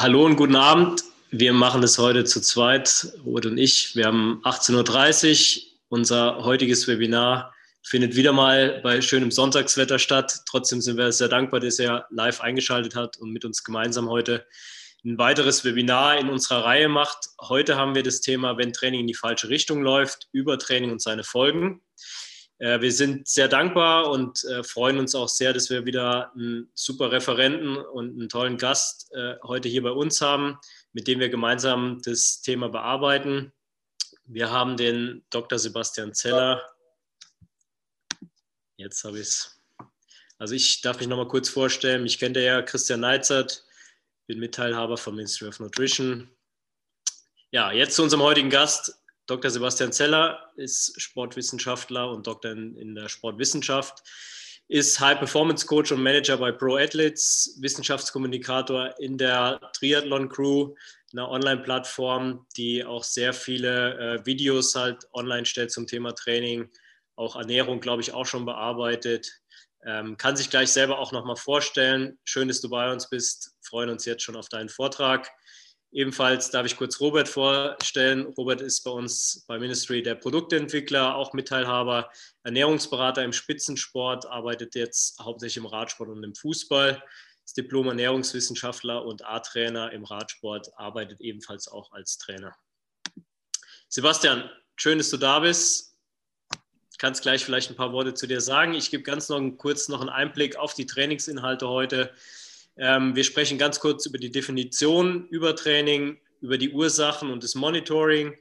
Hallo und guten Abend. Wir machen das heute zu zweit, Robert und ich. Wir haben 18.30 Uhr. Unser heutiges Webinar findet wieder mal bei schönem Sonntagswetter statt. Trotzdem sind wir sehr dankbar, dass er live eingeschaltet hat und mit uns gemeinsam heute ein weiteres Webinar in unserer Reihe macht. Heute haben wir das Thema, wenn Training in die falsche Richtung läuft, Übertraining und seine Folgen. Äh, wir sind sehr dankbar und äh, freuen uns auch sehr, dass wir wieder einen super Referenten und einen tollen Gast äh, heute hier bei uns haben, mit dem wir gemeinsam das Thema bearbeiten. Wir haben den Dr. Sebastian Zeller. Jetzt habe ich es. Also ich darf mich noch mal kurz vorstellen. Ich kenne ja Christian Neizert, bin Mitteilhaber vom Ministry of Nutrition. Ja, jetzt zu unserem heutigen Gast, Dr. Sebastian Zeller ist Sportwissenschaftler und Doktor in, der Sportwissenschaft, ist High Performance Coach und Manager bei Pro Athletes, Wissenschaftskommunikator in der Triathlon Crew, einer Online-Plattform, die auch sehr viele äh, Videos halt online stellt zum Thema Training, auch Ernährung, glaube ich, auch schon bearbeitet. Ähm, kann sich gleich selber auch nochmal vorstellen. Schön, dass du bei uns bist. Freuen uns jetzt schon auf deinen Vortrag. Ebenfalls darf ich kurz Robert vorstellen. Robert ist bei uns bei Ministry der Produktentwickler, auch Mitteilhaber, Ernährungsberater im Spitzensport, arbeitet jetzt hauptsächlich im Radsport und im Fußball, ist Diplom-Ernährungswissenschaftler und A-Trainer im Radsport, arbeitet ebenfalls auch als Trainer. Sebastian, schön, dass du da bist. Ich kann gleich vielleicht ein paar Worte zu dir sagen. Ich gebe ganz noch kurz noch einen Einblick auf die Trainingsinhalte heute. Ähm, wir sprechen ganz kurz über die Definition Übertraining, über die Ursachen und das Monitoring.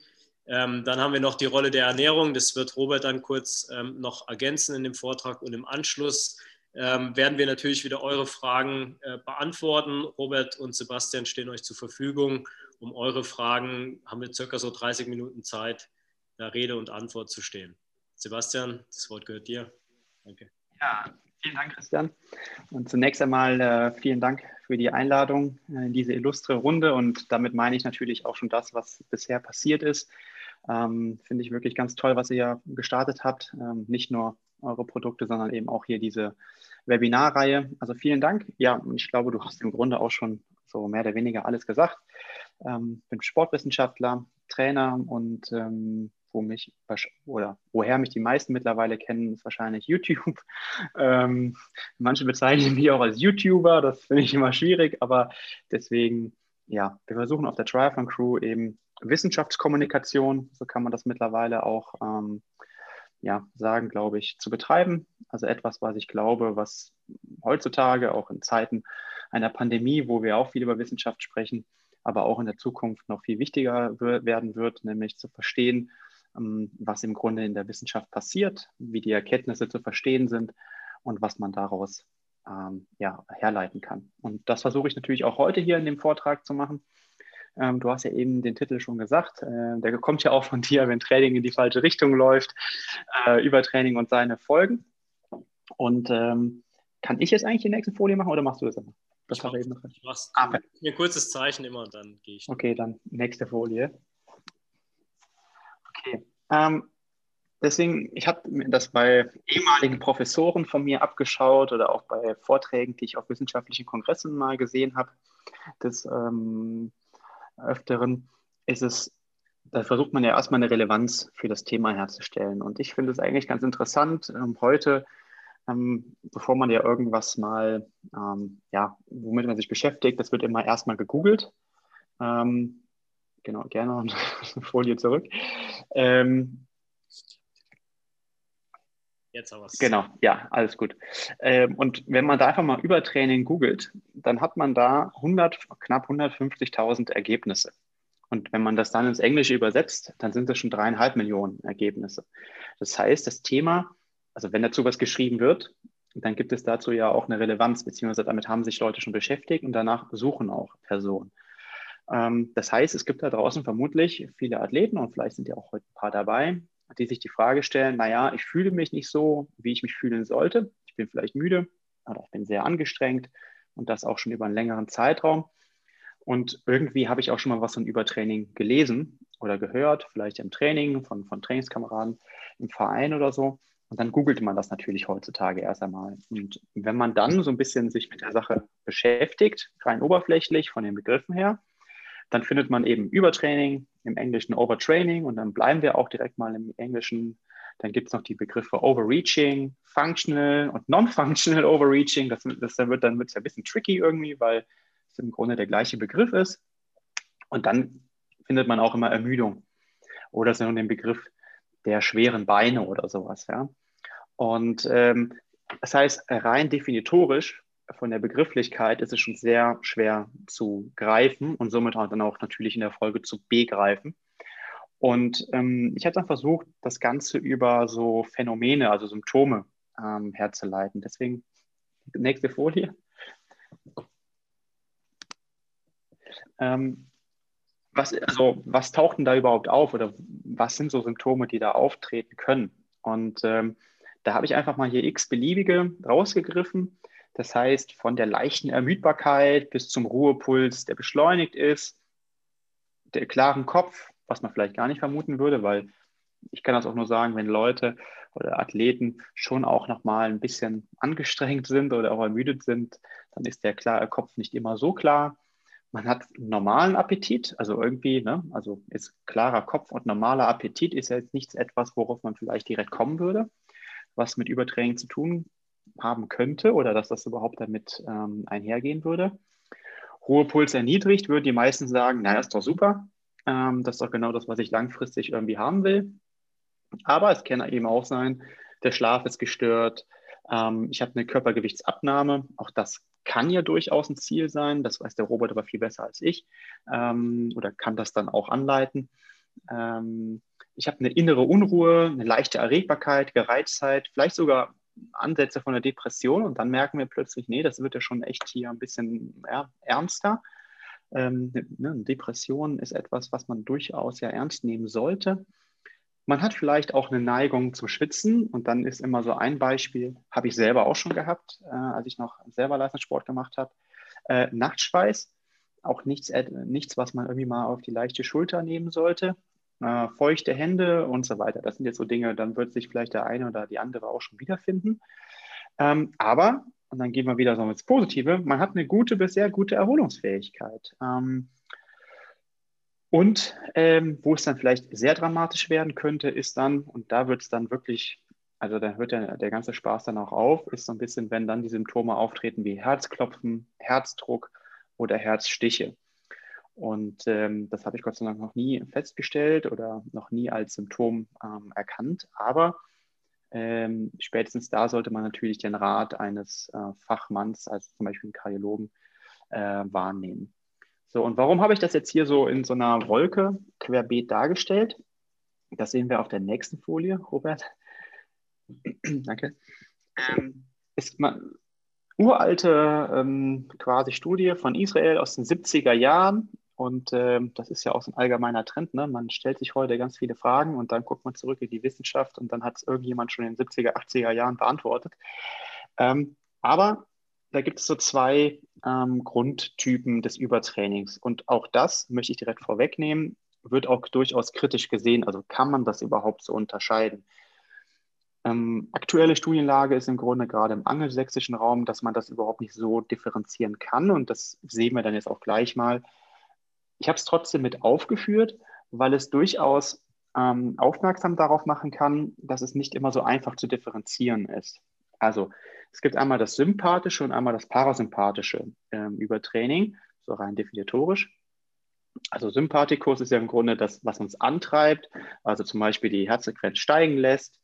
Ähm, dann haben wir noch die Rolle der Ernährung. Das wird Robert dann kurz ähm, noch ergänzen in dem Vortrag. Und im Anschluss ähm, werden wir natürlich wieder eure Fragen äh, beantworten. Robert und Sebastian stehen euch zur Verfügung. Um eure Fragen haben wir circa so 30 Minuten Zeit, da Rede und Antwort zu stehen. Sebastian, das Wort gehört dir. Danke. Ja, Vielen Dank, Christian. Und zunächst einmal äh, vielen Dank für die Einladung äh, in diese illustre Runde. Und damit meine ich natürlich auch schon das, was bisher passiert ist. Ähm, Finde ich wirklich ganz toll, was ihr gestartet habt. Ähm, nicht nur eure Produkte, sondern eben auch hier diese Webinarreihe. Also vielen Dank. Ja, und ich glaube, du hast im Grunde auch schon so mehr oder weniger alles gesagt. Ähm, bin Sportwissenschaftler, Trainer und ähm, wo mich oder woher mich die meisten mittlerweile kennen, ist wahrscheinlich YouTube. Ähm, manche bezeichnen mich auch als YouTuber, das finde ich immer schwierig, aber deswegen, ja, wir versuchen auf der Triathlon Crew eben Wissenschaftskommunikation, so kann man das mittlerweile auch ähm, ja, sagen, glaube ich, zu betreiben. Also etwas, was ich glaube, was heutzutage auch in Zeiten einer Pandemie, wo wir auch viel über Wissenschaft sprechen, aber auch in der Zukunft noch viel wichtiger werden wird, nämlich zu verstehen, was im Grunde in der Wissenschaft passiert, wie die Erkenntnisse zu verstehen sind und was man daraus ähm, ja, herleiten kann. Und das versuche ich natürlich auch heute hier in dem Vortrag zu machen. Ähm, du hast ja eben den Titel schon gesagt. Äh, der kommt ja auch von dir, wenn Training in die falsche Richtung läuft, äh, Übertraining und seine Folgen. Und ähm, kann ich jetzt eigentlich die nächste Folie machen oder machst du das immer? Das ich mach, eben noch. Ich mach's, ah, mir ein kurzes Zeichen immer und dann gehe ich. Okay, dann nächste Folie. Okay. Ähm, deswegen, ich habe das bei ehemaligen Professoren von mir abgeschaut oder auch bei Vorträgen, die ich auf wissenschaftlichen Kongressen mal gesehen habe, des ähm, Öfteren, ist es, da versucht man ja erstmal eine Relevanz für das Thema herzustellen. Und ich finde es eigentlich ganz interessant, ähm, heute, ähm, bevor man ja irgendwas mal, ähm, ja, womit man sich beschäftigt, das wird immer erstmal gegoogelt. Ähm, genau, gerne und Folie zurück. Ähm, Jetzt aber. Genau, ja, alles gut. Ähm, und wenn man da einfach mal Übertraining googelt, dann hat man da 100, knapp 150.000 Ergebnisse. Und wenn man das dann ins Englische übersetzt, dann sind das schon dreieinhalb Millionen Ergebnisse. Das heißt, das Thema, also wenn dazu was geschrieben wird, dann gibt es dazu ja auch eine Relevanz, beziehungsweise damit haben sich Leute schon beschäftigt und danach besuchen auch Personen. Ähm, das heißt, es gibt da draußen vermutlich viele Athleten und vielleicht sind ja auch heute ein paar dabei, die sich die Frage stellen, naja, ich fühle mich nicht so, wie ich mich fühlen sollte. Ich bin vielleicht müde oder ich bin sehr angestrengt und das auch schon über einen längeren Zeitraum. Und irgendwie habe ich auch schon mal was von Übertraining gelesen oder gehört, vielleicht im Training von, von Trainingskameraden im Verein oder so. Und dann googelt man das natürlich heutzutage erst einmal. Und wenn man dann so ein bisschen sich mit der Sache beschäftigt, rein oberflächlich von den Begriffen her, dann findet man eben Übertraining, im Englischen Overtraining und dann bleiben wir auch direkt mal im Englischen. Dann gibt es noch die Begriffe Overreaching, Functional und Non-Functional Overreaching. Das, das wird dann wird's ein bisschen tricky irgendwie, weil es im Grunde der gleiche Begriff ist. Und dann findet man auch immer Ermüdung oder so den Begriff der schweren Beine oder sowas. Ja? Und ähm, das heißt, rein definitorisch von der Begrifflichkeit ist es schon sehr schwer zu greifen und somit dann auch natürlich in der Folge zu begreifen. Und ähm, ich habe dann versucht, das Ganze über so Phänomene, also Symptome ähm, herzuleiten. Deswegen nächste Folie. Ähm, was, also, was taucht denn da überhaupt auf oder was sind so Symptome, die da auftreten können? Und ähm, da habe ich einfach mal hier x beliebige rausgegriffen. Das heißt, von der leichten Ermüdbarkeit bis zum Ruhepuls, der beschleunigt ist, der klaren Kopf, was man vielleicht gar nicht vermuten würde, weil ich kann das auch nur sagen, wenn Leute oder Athleten schon auch nochmal ein bisschen angestrengt sind oder auch ermüdet sind, dann ist der klare Kopf nicht immer so klar. Man hat normalen Appetit, also irgendwie, ne, also ist klarer Kopf und normaler Appetit ist ja jetzt nichts etwas, worauf man vielleicht direkt kommen würde, was mit Übertraining zu tun haben könnte oder dass das überhaupt damit ähm, einhergehen würde. Ruhepuls erniedrigt, würden die meisten sagen, naja, ist doch super, ähm, das ist doch genau das, was ich langfristig irgendwie haben will. Aber es kann eben auch sein, der Schlaf ist gestört, ähm, ich habe eine Körpergewichtsabnahme, auch das kann ja durchaus ein Ziel sein, das weiß der Robert aber viel besser als ich ähm, oder kann das dann auch anleiten. Ähm, ich habe eine innere Unruhe, eine leichte Erregbarkeit, Gereiztheit, vielleicht sogar Ansätze von der Depression und dann merken wir plötzlich, nee, das wird ja schon echt hier ein bisschen ja, ernster. Ähm, ne, Depression ist etwas, was man durchaus ja ernst nehmen sollte. Man hat vielleicht auch eine Neigung zum Schwitzen und dann ist immer so ein Beispiel, habe ich selber auch schon gehabt, äh, als ich noch selber Leistungssport gemacht habe. Äh, Nachtschweiß, auch nichts, äh, nichts, was man irgendwie mal auf die leichte Schulter nehmen sollte. Äh, feuchte Hände und so weiter. Das sind jetzt so Dinge, dann wird sich vielleicht der eine oder die andere auch schon wiederfinden. Ähm, aber, und dann gehen wir wieder so ins Positive, man hat eine gute bis sehr gute Erholungsfähigkeit. Ähm, und ähm, wo es dann vielleicht sehr dramatisch werden könnte, ist dann, und da wird es dann wirklich, also da hört der, der ganze Spaß dann auch auf, ist so ein bisschen, wenn dann die Symptome auftreten wie Herzklopfen, Herzdruck oder Herzstiche. Und ähm, das habe ich Gott sei Dank noch nie festgestellt oder noch nie als Symptom ähm, erkannt. Aber ähm, spätestens da sollte man natürlich den Rat eines äh, Fachmanns, also zum Beispiel einen Kardiologen, äh, wahrnehmen. So, und warum habe ich das jetzt hier so in so einer Wolke querbeet dargestellt? Das sehen wir auf der nächsten Folie, Robert. Danke. Ähm, ist man, uralte ähm, quasi Studie von Israel aus den 70er Jahren. Und ähm, das ist ja auch so ein allgemeiner Trend. Ne? Man stellt sich heute ganz viele Fragen und dann guckt man zurück in die Wissenschaft und dann hat es irgendjemand schon in den 70er, 80er Jahren beantwortet. Ähm, aber da gibt es so zwei ähm, Grundtypen des Übertrainings. Und auch das möchte ich direkt vorwegnehmen, wird auch durchaus kritisch gesehen. Also kann man das überhaupt so unterscheiden? Ähm, aktuelle Studienlage ist im Grunde gerade im angelsächsischen Raum, dass man das überhaupt nicht so differenzieren kann. Und das sehen wir dann jetzt auch gleich mal. Ich habe es trotzdem mit aufgeführt, weil es durchaus ähm, aufmerksam darauf machen kann, dass es nicht immer so einfach zu differenzieren ist. Also es gibt einmal das sympathische und einmal das parasympathische ähm, Übertraining, so rein definitorisch. Also Sympathikus ist ja im Grunde das, was uns antreibt, also zum Beispiel die Herzfrequenz steigen lässt.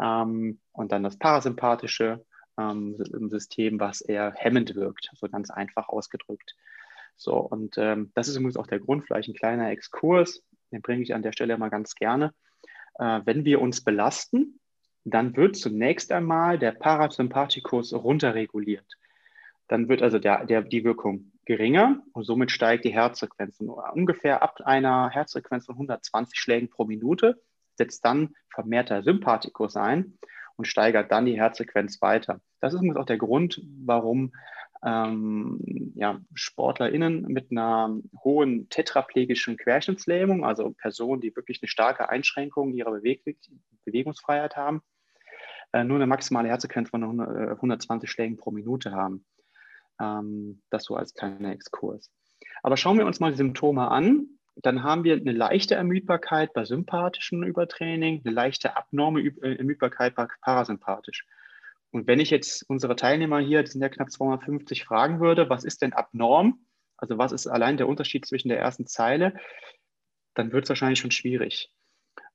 Ähm, und dann das parasympathische ähm, System, was eher hemmend wirkt, so ganz einfach ausgedrückt. So, und ähm, das ist übrigens auch der Grund, vielleicht ein kleiner Exkurs, den bringe ich an der Stelle mal ganz gerne. Äh, wenn wir uns belasten, dann wird zunächst einmal der Parasympathikus runterreguliert. Dann wird also der, der, die Wirkung geringer und somit steigt die Herzfrequenz. Ungefähr ab einer Herzfrequenz von 120 Schlägen pro Minute setzt dann vermehrter Sympathikus ein und steigert dann die Herzfrequenz weiter. Das ist auch der Grund, warum ähm, ja, SportlerInnen mit einer hohen tetraplegischen Querschnittslähmung, also Personen, die wirklich eine starke Einschränkung ihrer Beweg Bewegungsfreiheit haben, äh, nur eine maximale Herzfrequenz von 100, 120 Schlägen pro Minute haben. Ähm, das so als kleiner Exkurs. Aber schauen wir uns mal die Symptome an. Dann haben wir eine leichte Ermüdbarkeit bei sympathischen Übertraining, eine leichte abnorme äh, Ermüdbarkeit bei parasympathisch. Und wenn ich jetzt unsere Teilnehmer hier, das sind ja knapp 250, fragen würde, was ist denn abnorm? Also was ist allein der Unterschied zwischen der ersten Zeile? Dann wird es wahrscheinlich schon schwierig.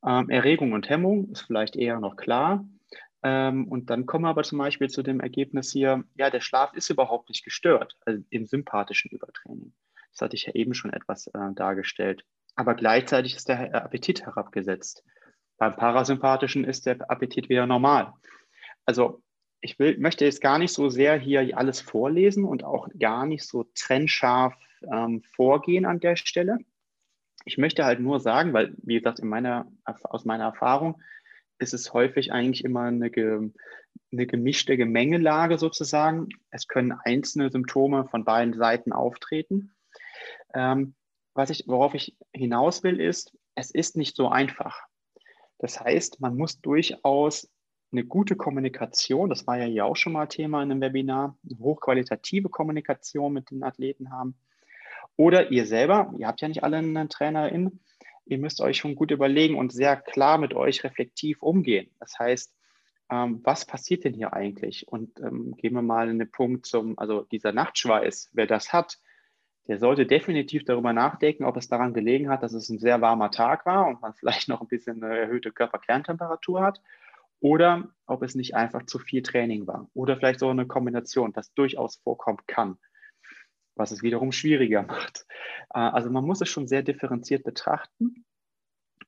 Ähm, Erregung und Hemmung ist vielleicht eher noch klar. Ähm, und dann kommen wir aber zum Beispiel zu dem Ergebnis hier, ja, der Schlaf ist überhaupt nicht gestört, also im sympathischen Übertraining. Das hatte ich ja eben schon etwas äh, dargestellt. Aber gleichzeitig ist der Appetit herabgesetzt. Beim Parasympathischen ist der Appetit wieder normal. Also ich will, möchte jetzt gar nicht so sehr hier alles vorlesen und auch gar nicht so trennscharf ähm, vorgehen an der Stelle. Ich möchte halt nur sagen, weil, wie gesagt, in meiner, aus meiner Erfahrung ist es häufig eigentlich immer eine, eine gemischte Gemengelage sozusagen. Es können einzelne Symptome von beiden Seiten auftreten. Ähm, was ich, worauf ich hinaus will, ist, es ist nicht so einfach. Das heißt, man muss durchaus eine gute Kommunikation, das war ja hier auch schon mal Thema in einem Webinar, eine hochqualitative Kommunikation mit den Athleten haben. Oder ihr selber, ihr habt ja nicht alle einen Trainerin, ihr müsst euch schon gut überlegen und sehr klar mit euch reflektiv umgehen. Das heißt, ähm, was passiert denn hier eigentlich? Und ähm, gehen wir mal einen Punkt zum, also dieser Nachtschweiß, wer das hat, der sollte definitiv darüber nachdenken, ob es daran gelegen hat, dass es ein sehr warmer Tag war und man vielleicht noch ein bisschen eine erhöhte Körperkerntemperatur hat oder ob es nicht einfach zu viel Training war oder vielleicht so eine Kombination, das durchaus vorkommen kann, was es wiederum schwieriger macht. Äh, also man muss es schon sehr differenziert betrachten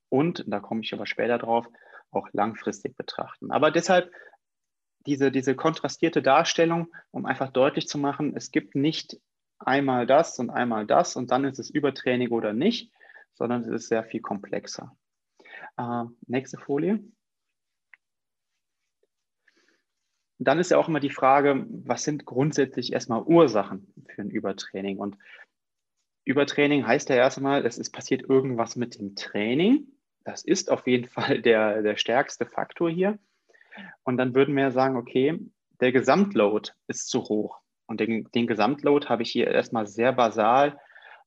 und, da komme ich aber später drauf, auch langfristig betrachten. Aber deshalb diese, diese kontrastierte Darstellung, um einfach deutlich zu machen, es gibt nicht einmal das und einmal das und dann ist es Übertraining oder nicht, sondern es ist sehr viel komplexer. Äh, nächste Folie. Dann ist ja auch immer die Frage, was sind grundsätzlich erstmal Ursachen für ein Übertraining? Und Übertraining heißt ja erstmal, es ist passiert irgendwas mit dem Training. Das ist auf jeden Fall der, der stärkste Faktor hier. Und dann würden wir sagen, okay, der Gesamtload ist zu hoch. Und den, den Gesamtload habe ich hier erstmal sehr basal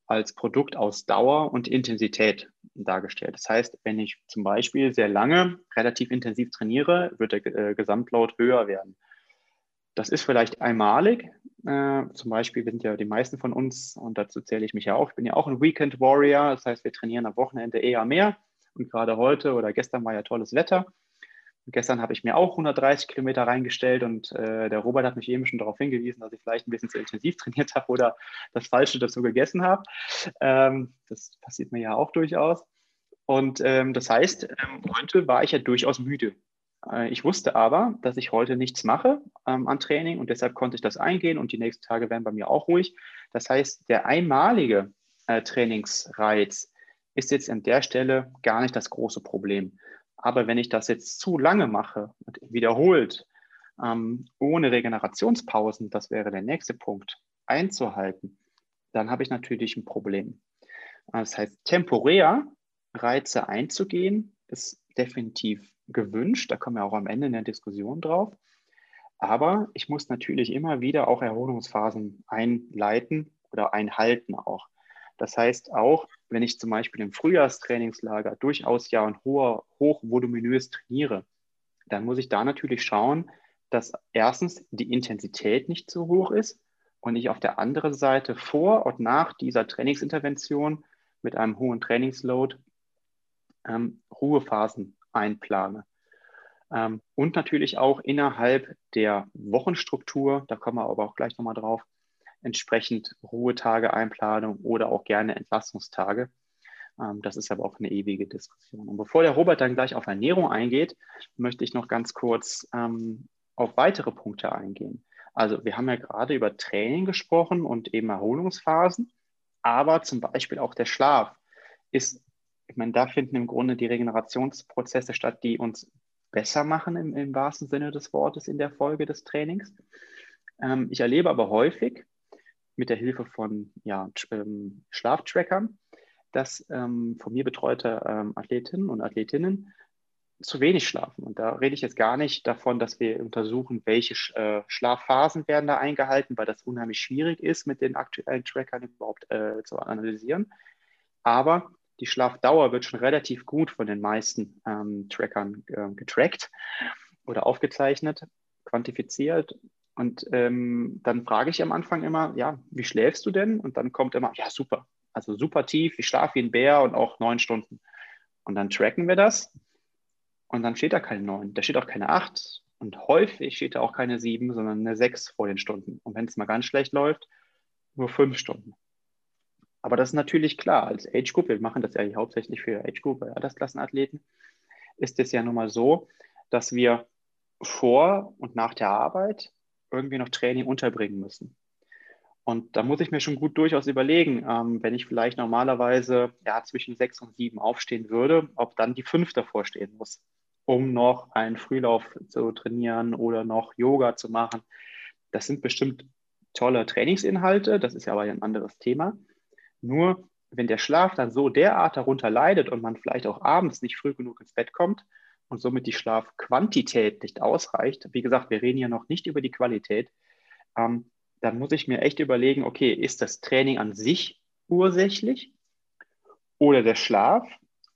als Produkt aus Dauer und Intensität dargestellt. Das heißt, wenn ich zum Beispiel sehr lange relativ intensiv trainiere, wird der äh, Gesamtload höher werden. Das ist vielleicht einmalig. Äh, zum Beispiel sind ja die meisten von uns, und dazu zähle ich mich ja auch, ich bin ja auch ein Weekend Warrior. Das heißt, wir trainieren am Wochenende eher mehr. Und gerade heute oder gestern war ja tolles Wetter. Und gestern habe ich mir auch 130 Kilometer reingestellt und äh, der Robert hat mich eben schon darauf hingewiesen, dass ich vielleicht ein bisschen zu intensiv trainiert habe oder das Falsche dazu gegessen habe. Ähm, das passiert mir ja auch durchaus. Und ähm, das heißt, ähm, heute war ich ja durchaus müde. Äh, ich wusste aber, dass ich heute nichts mache ähm, an Training und deshalb konnte ich das eingehen und die nächsten Tage werden bei mir auch ruhig. Das heißt, der einmalige äh, Trainingsreiz ist jetzt an der Stelle gar nicht das große Problem. Aber wenn ich das jetzt zu lange mache und wiederholt, ähm, ohne Regenerationspausen, das wäre der nächste Punkt, einzuhalten, dann habe ich natürlich ein Problem. Das heißt, temporär Reize einzugehen, ist definitiv gewünscht. Da kommen wir auch am Ende in der Diskussion drauf. Aber ich muss natürlich immer wieder auch Erholungsphasen einleiten oder einhalten auch. Das heißt auch, wenn ich zum Beispiel im Frühjahrstrainingslager durchaus ja ein hoher, hochvoluminös trainiere, dann muss ich da natürlich schauen, dass erstens die Intensität nicht zu hoch ist und ich auf der anderen Seite vor und nach dieser Trainingsintervention mit einem hohen Trainingsload ähm, Ruhephasen einplane. Ähm, und natürlich auch innerhalb der Wochenstruktur, da kommen wir aber auch gleich nochmal drauf, entsprechend Ruhetage Einplanung oder auch gerne Entlastungstage. Ähm, das ist aber auch eine ewige Diskussion. Und bevor der Robert dann gleich auf Ernährung eingeht, möchte ich noch ganz kurz ähm, auf weitere Punkte eingehen. Also wir haben ja gerade über Training gesprochen und eben Erholungsphasen, aber zum Beispiel auch der Schlaf ist ich meine, da finden im Grunde die Regenerationsprozesse statt, die uns besser machen im, im wahrsten Sinne des Wortes in der Folge des Trainings. Ähm, ich erlebe aber häufig mit der Hilfe von ja, ähm, Schlaftrackern, dass ähm, von mir betreute ähm, Athletinnen und Athletinnen zu wenig schlafen. Und da rede ich jetzt gar nicht davon, dass wir untersuchen, welche äh, Schlafphasen werden da eingehalten, weil das unheimlich schwierig ist, mit den aktuellen Trackern überhaupt äh, zu analysieren. Aber die Schlafdauer wird schon relativ gut von den meisten ähm, Trackern äh, getrackt oder aufgezeichnet, quantifiziert. Und ähm, dann frage ich am Anfang immer, ja, wie schläfst du denn? Und dann kommt immer, ja, super. Also super tief, ich schlafe wie ein Bär und auch neun Stunden. Und dann tracken wir das und dann steht da keine 9, da steht auch keine 8 und häufig steht da auch keine 7, sondern eine 6 vor den Stunden. Und wenn es mal ganz schlecht läuft, nur 5 Stunden. Aber das ist natürlich klar, als Age Group, wir machen das ja hauptsächlich für Age Group, Altersklassenathleten, ist es ja nun mal so, dass wir vor und nach der Arbeit irgendwie noch Training unterbringen müssen. Und da muss ich mir schon gut durchaus überlegen, ähm, wenn ich vielleicht normalerweise ja, zwischen sechs und sieben aufstehen würde, ob dann die fünf davor stehen muss, um noch einen Frühlauf zu trainieren oder noch Yoga zu machen. Das sind bestimmt tolle Trainingsinhalte, das ist ja aber ein anderes Thema. Nur wenn der Schlaf dann so derart darunter leidet und man vielleicht auch abends nicht früh genug ins Bett kommt und somit die Schlafquantität nicht ausreicht, wie gesagt, wir reden ja noch nicht über die Qualität, ähm, dann muss ich mir echt überlegen, okay, ist das Training an sich ursächlich oder der Schlaf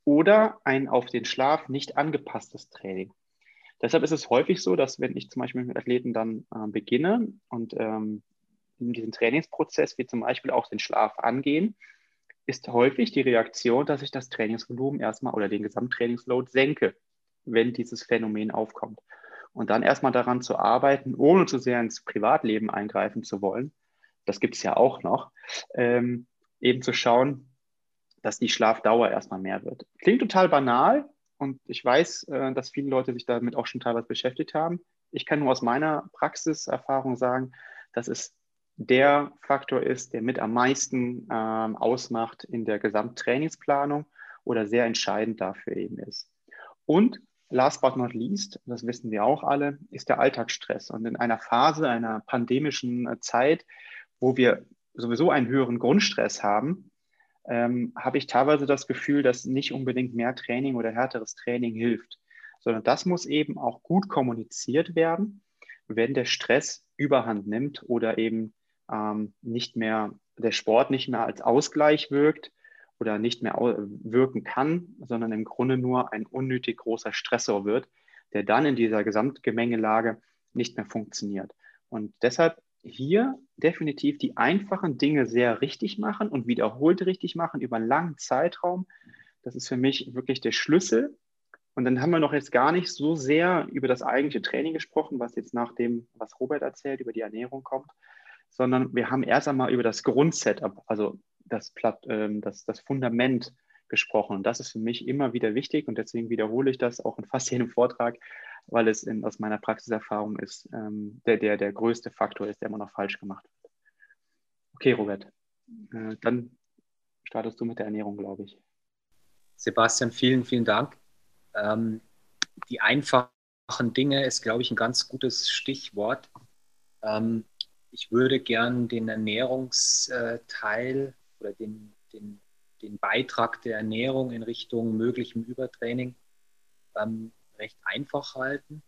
oder ein auf den Schlaf nicht angepasstes Training. Deshalb ist es häufig so, dass wenn ich zum Beispiel mit Athleten dann äh, beginne und ähm, in diesem Trainingsprozess wie zum Beispiel auch den Schlaf angehen, ist häufig die Reaktion, dass ich das Trainingsvolumen erstmal oder den Gesamttrainingsload senke, wenn dieses Phänomen aufkommt und dann erstmal daran zu arbeiten, ohne zu sehr ins Privatleben eingreifen zu wollen, das gibt es ja auch noch, ähm, eben zu schauen, dass die Schlafdauer erstmal mehr wird. Klingt total banal und ich weiß, äh, dass viele Leute sich damit auch schon teilweise beschäftigt haben. Ich kann nur aus meiner Praxiserfahrung sagen, dass es der Faktor ist, der mit am meisten ähm, ausmacht in der Gesamttrainingsplanung oder sehr entscheidend dafür eben ist. Und last but not least, das wissen wir auch alle, ist der Alltagsstress. Und in einer Phase einer pandemischen äh, Zeit, wo wir sowieso einen höheren Grundstress haben, ähm, habe ich teilweise das Gefühl, dass nicht unbedingt mehr Training oder härteres Training hilft, sondern das muss eben auch gut kommuniziert werden, wenn der Stress überhand nimmt oder eben ähm, nicht mehr der Sport nicht mehr als Ausgleich wirkt, oder nicht mehr wirken kann, sondern im Grunde nur ein unnötig großer Stressor wird, der dann in dieser Gesamtgemengelage nicht mehr funktioniert. Und deshalb hier definitiv die einfachen Dinge sehr richtig machen und wiederholt richtig machen über einen langen Zeitraum. Das ist für mich wirklich der Schlüssel. Und dann haben wir noch jetzt gar nicht so sehr über das eigentliche Training gesprochen, was jetzt nach dem, was Robert erzählt, über die Ernährung kommt, sondern wir haben erst einmal über das Grundsetup, also das, ähm, das, das Fundament gesprochen. Und das ist für mich immer wieder wichtig und deswegen wiederhole ich das auch in fast jedem Vortrag, weil es in, aus meiner Praxiserfahrung ist, ähm, der, der der größte Faktor ist, der immer noch falsch gemacht wird. Okay, Robert, äh, dann startest du mit der Ernährung, glaube ich. Sebastian, vielen, vielen Dank. Ähm, die einfachen Dinge ist, glaube ich, ein ganz gutes Stichwort. Ähm, ich würde gern den Ernährungsteil oder den, den, den Beitrag der Ernährung in Richtung möglichem Übertraining ähm, recht einfach halten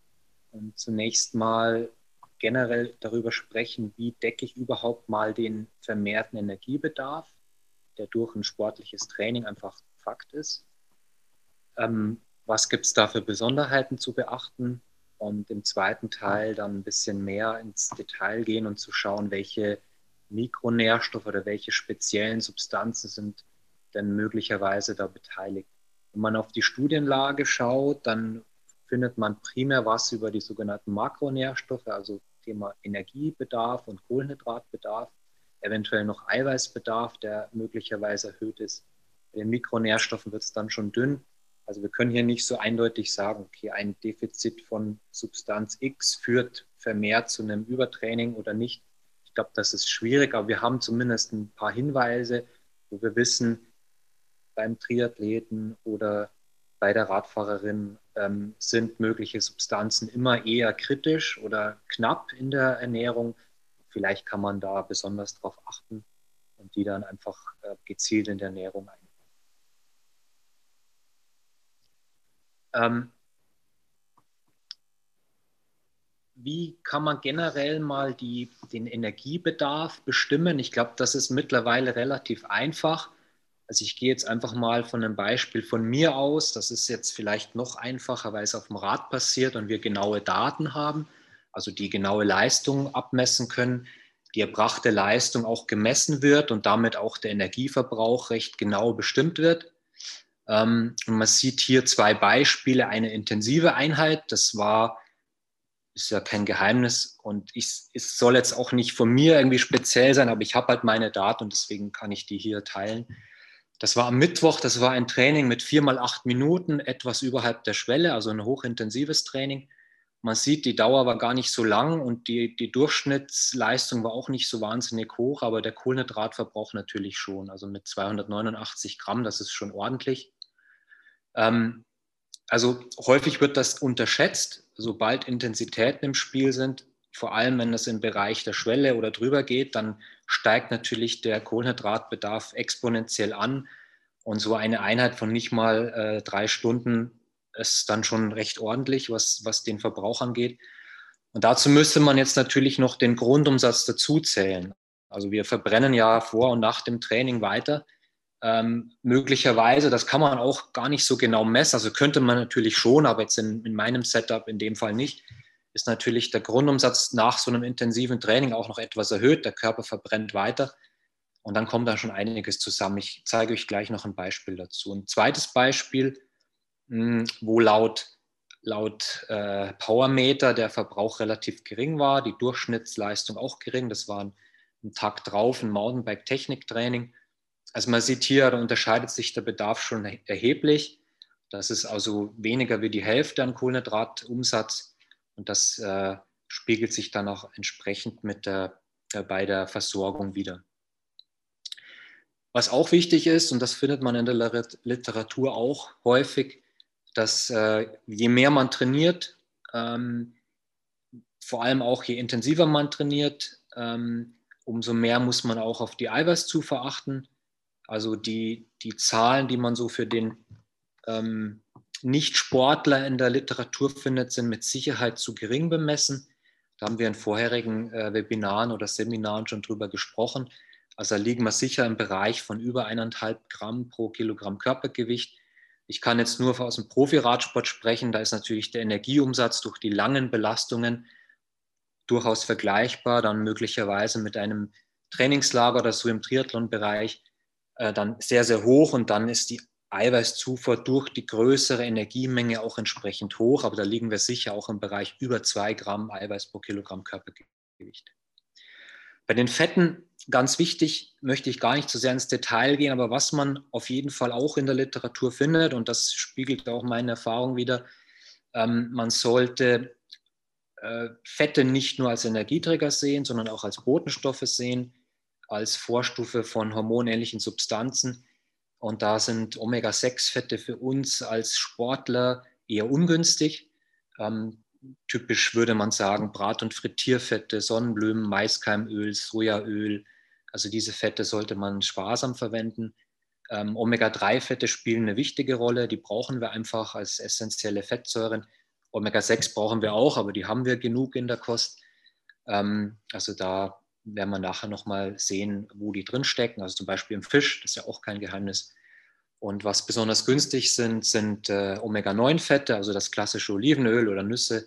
und zunächst mal generell darüber sprechen, wie decke ich überhaupt mal den vermehrten Energiebedarf, der durch ein sportliches Training einfach Fakt ist. Ähm, was gibt es da für Besonderheiten zu beachten? Und im zweiten Teil dann ein bisschen mehr ins Detail gehen und zu schauen, welche Mikronährstoffe oder welche speziellen Substanzen sind denn möglicherweise da beteiligt. Wenn man auf die Studienlage schaut, dann findet man primär was über die sogenannten Makronährstoffe, also Thema Energiebedarf und Kohlenhydratbedarf, eventuell noch Eiweißbedarf, der möglicherweise erhöht ist. Bei den Mikronährstoffen wird es dann schon dünn. Also wir können hier nicht so eindeutig sagen, okay, ein Defizit von Substanz X führt vermehrt zu einem Übertraining oder nicht. Ich glaube, das ist schwierig, aber wir haben zumindest ein paar Hinweise, wo wir wissen, beim Triathleten oder bei der Radfahrerin ähm, sind mögliche Substanzen immer eher kritisch oder knapp in der Ernährung. Vielleicht kann man da besonders darauf achten und die dann einfach äh, gezielt in der Ernährung einbauen. Ähm, wie kann man generell mal die, den Energiebedarf bestimmen? Ich glaube, das ist mittlerweile relativ einfach. Also ich gehe jetzt einfach mal von einem Beispiel von mir aus. Das ist jetzt vielleicht noch einfacher, weil es auf dem Rad passiert und wir genaue Daten haben, also die genaue Leistung abmessen können, die erbrachte Leistung auch gemessen wird und damit auch der Energieverbrauch recht genau bestimmt wird. Ähm, und man sieht hier zwei Beispiele. Eine intensive Einheit, das war, ist ja kein Geheimnis und ich, es soll jetzt auch nicht von mir irgendwie speziell sein, aber ich habe halt meine Daten und deswegen kann ich die hier teilen. Das war am Mittwoch, das war ein Training mit vier mal acht Minuten, etwas überhalb der Schwelle, also ein hochintensives Training. Man sieht, die Dauer war gar nicht so lang und die, die Durchschnittsleistung war auch nicht so wahnsinnig hoch, aber der Kohlenhydratverbrauch natürlich schon. Also mit 289 Gramm, das ist schon ordentlich. Ähm, also häufig wird das unterschätzt, sobald Intensitäten im Spiel sind, vor allem wenn das im Bereich der Schwelle oder drüber geht, dann steigt natürlich der Kohlenhydratbedarf exponentiell an. Und so eine Einheit von nicht mal äh, drei Stunden ist dann schon recht ordentlich, was, was den Verbrauch angeht. Und dazu müsste man jetzt natürlich noch den Grundumsatz dazuzählen. Also wir verbrennen ja vor und nach dem Training weiter. Ähm, möglicherweise, das kann man auch gar nicht so genau messen. Also könnte man natürlich schon, aber jetzt in, in meinem Setup in dem Fall nicht ist natürlich der Grundumsatz nach so einem intensiven Training auch noch etwas erhöht. Der Körper verbrennt weiter und dann kommt da schon einiges zusammen. Ich zeige euch gleich noch ein Beispiel dazu. Ein zweites Beispiel, hm, wo laut, laut äh, Powermeter der Verbrauch relativ gering war, die Durchschnittsleistung auch gering. Das war ein, ein Tag drauf, ein Mountainbike-Techniktraining. Also man sieht hier, da unterscheidet sich der Bedarf schon erheblich. Das ist also weniger wie die Hälfte an Kohlenhydratumsatz und das äh, spiegelt sich dann auch entsprechend mit der, äh, bei der Versorgung wieder. Was auch wichtig ist, und das findet man in der Literatur auch häufig, dass äh, je mehr man trainiert, ähm, vor allem auch je intensiver man trainiert, ähm, umso mehr muss man auch auf die Eiweißzufuhr achten. Also die, die Zahlen, die man so für den ähm, nicht-Sportler in der Literatur findet, sind mit Sicherheit zu gering bemessen. Da haben wir in vorherigen äh, Webinaren oder Seminaren schon drüber gesprochen. Also da liegen wir sicher im Bereich von über eineinhalb Gramm pro Kilogramm Körpergewicht. Ich kann jetzt nur aus dem Profi-Radsport sprechen. Da ist natürlich der Energieumsatz durch die langen Belastungen durchaus vergleichbar, dann möglicherweise mit einem Trainingslager oder so im Triathlon-Bereich äh, dann sehr, sehr hoch und dann ist die Eiweißzufuhr durch die größere Energiemenge auch entsprechend hoch, aber da liegen wir sicher auch im Bereich über zwei Gramm Eiweiß pro Kilogramm Körpergewicht. Bei den Fetten, ganz wichtig, möchte ich gar nicht so sehr ins Detail gehen, aber was man auf jeden Fall auch in der Literatur findet, und das spiegelt auch meine Erfahrung wieder, ähm, man sollte äh, Fette nicht nur als Energieträger sehen, sondern auch als Botenstoffe sehen, als Vorstufe von hormonähnlichen Substanzen und da sind Omega-6-Fette für uns als Sportler eher ungünstig. Ähm, typisch würde man sagen Brat- und Frittierfette, Sonnenblumen, Maiskeimöl, Sojaöl. Also diese Fette sollte man sparsam verwenden. Ähm, Omega-3-Fette spielen eine wichtige Rolle. Die brauchen wir einfach als essentielle Fettsäuren. Omega-6 brauchen wir auch, aber die haben wir genug in der Kost. Ähm, also da werden wir nachher nochmal sehen, wo die drin stecken. Also zum Beispiel im Fisch, das ist ja auch kein Geheimnis. Und was besonders günstig sind, sind äh, Omega-9-Fette, also das klassische Olivenöl oder Nüsse,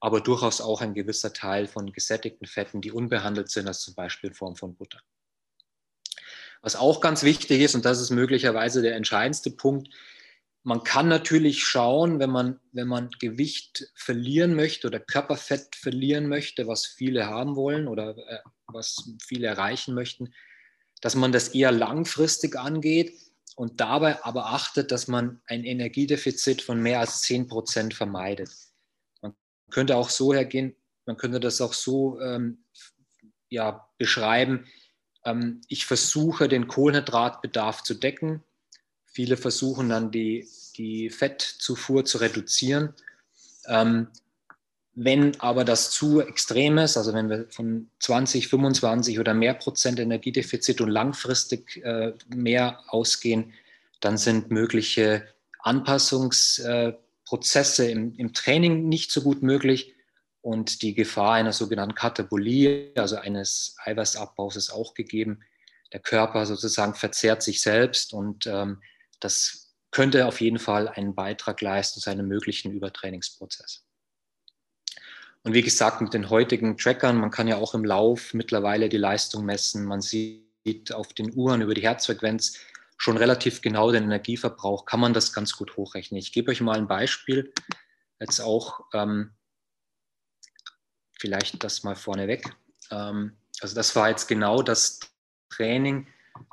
aber durchaus auch ein gewisser Teil von gesättigten Fetten, die unbehandelt sind, als zum Beispiel in Form von Butter. Was auch ganz wichtig ist, und das ist möglicherweise der entscheidendste Punkt, man kann natürlich schauen, wenn man, wenn man Gewicht verlieren möchte oder Körperfett verlieren möchte, was viele haben wollen oder äh, was viele erreichen möchten, dass man das eher langfristig angeht und dabei aber achtet, dass man ein Energiedefizit von mehr als 10 Prozent vermeidet. Man könnte auch so hergehen, man könnte das auch so ähm, ja, beschreiben, ähm, ich versuche den Kohlenhydratbedarf zu decken Viele versuchen dann die, die Fettzufuhr zu reduzieren. Ähm, wenn aber das zu extrem ist, also wenn wir von 20, 25 oder mehr Prozent Energiedefizit und langfristig äh, mehr ausgehen, dann sind mögliche Anpassungsprozesse äh, im, im Training nicht so gut möglich. und die Gefahr einer sogenannten Katabolie, also eines Eiweißabbaus, ist auch gegeben. Der Körper sozusagen verzehrt sich selbst und ähm, das könnte auf jeden Fall einen Beitrag leisten zu einem möglichen Übertrainingsprozess. Und wie gesagt, mit den heutigen Trackern, man kann ja auch im Lauf mittlerweile die Leistung messen. Man sieht auf den Uhren über die Herzfrequenz schon relativ genau den Energieverbrauch, kann man das ganz gut hochrechnen. Ich gebe euch mal ein Beispiel, jetzt auch ähm, vielleicht das mal vorneweg. Ähm, also das war jetzt genau das Training,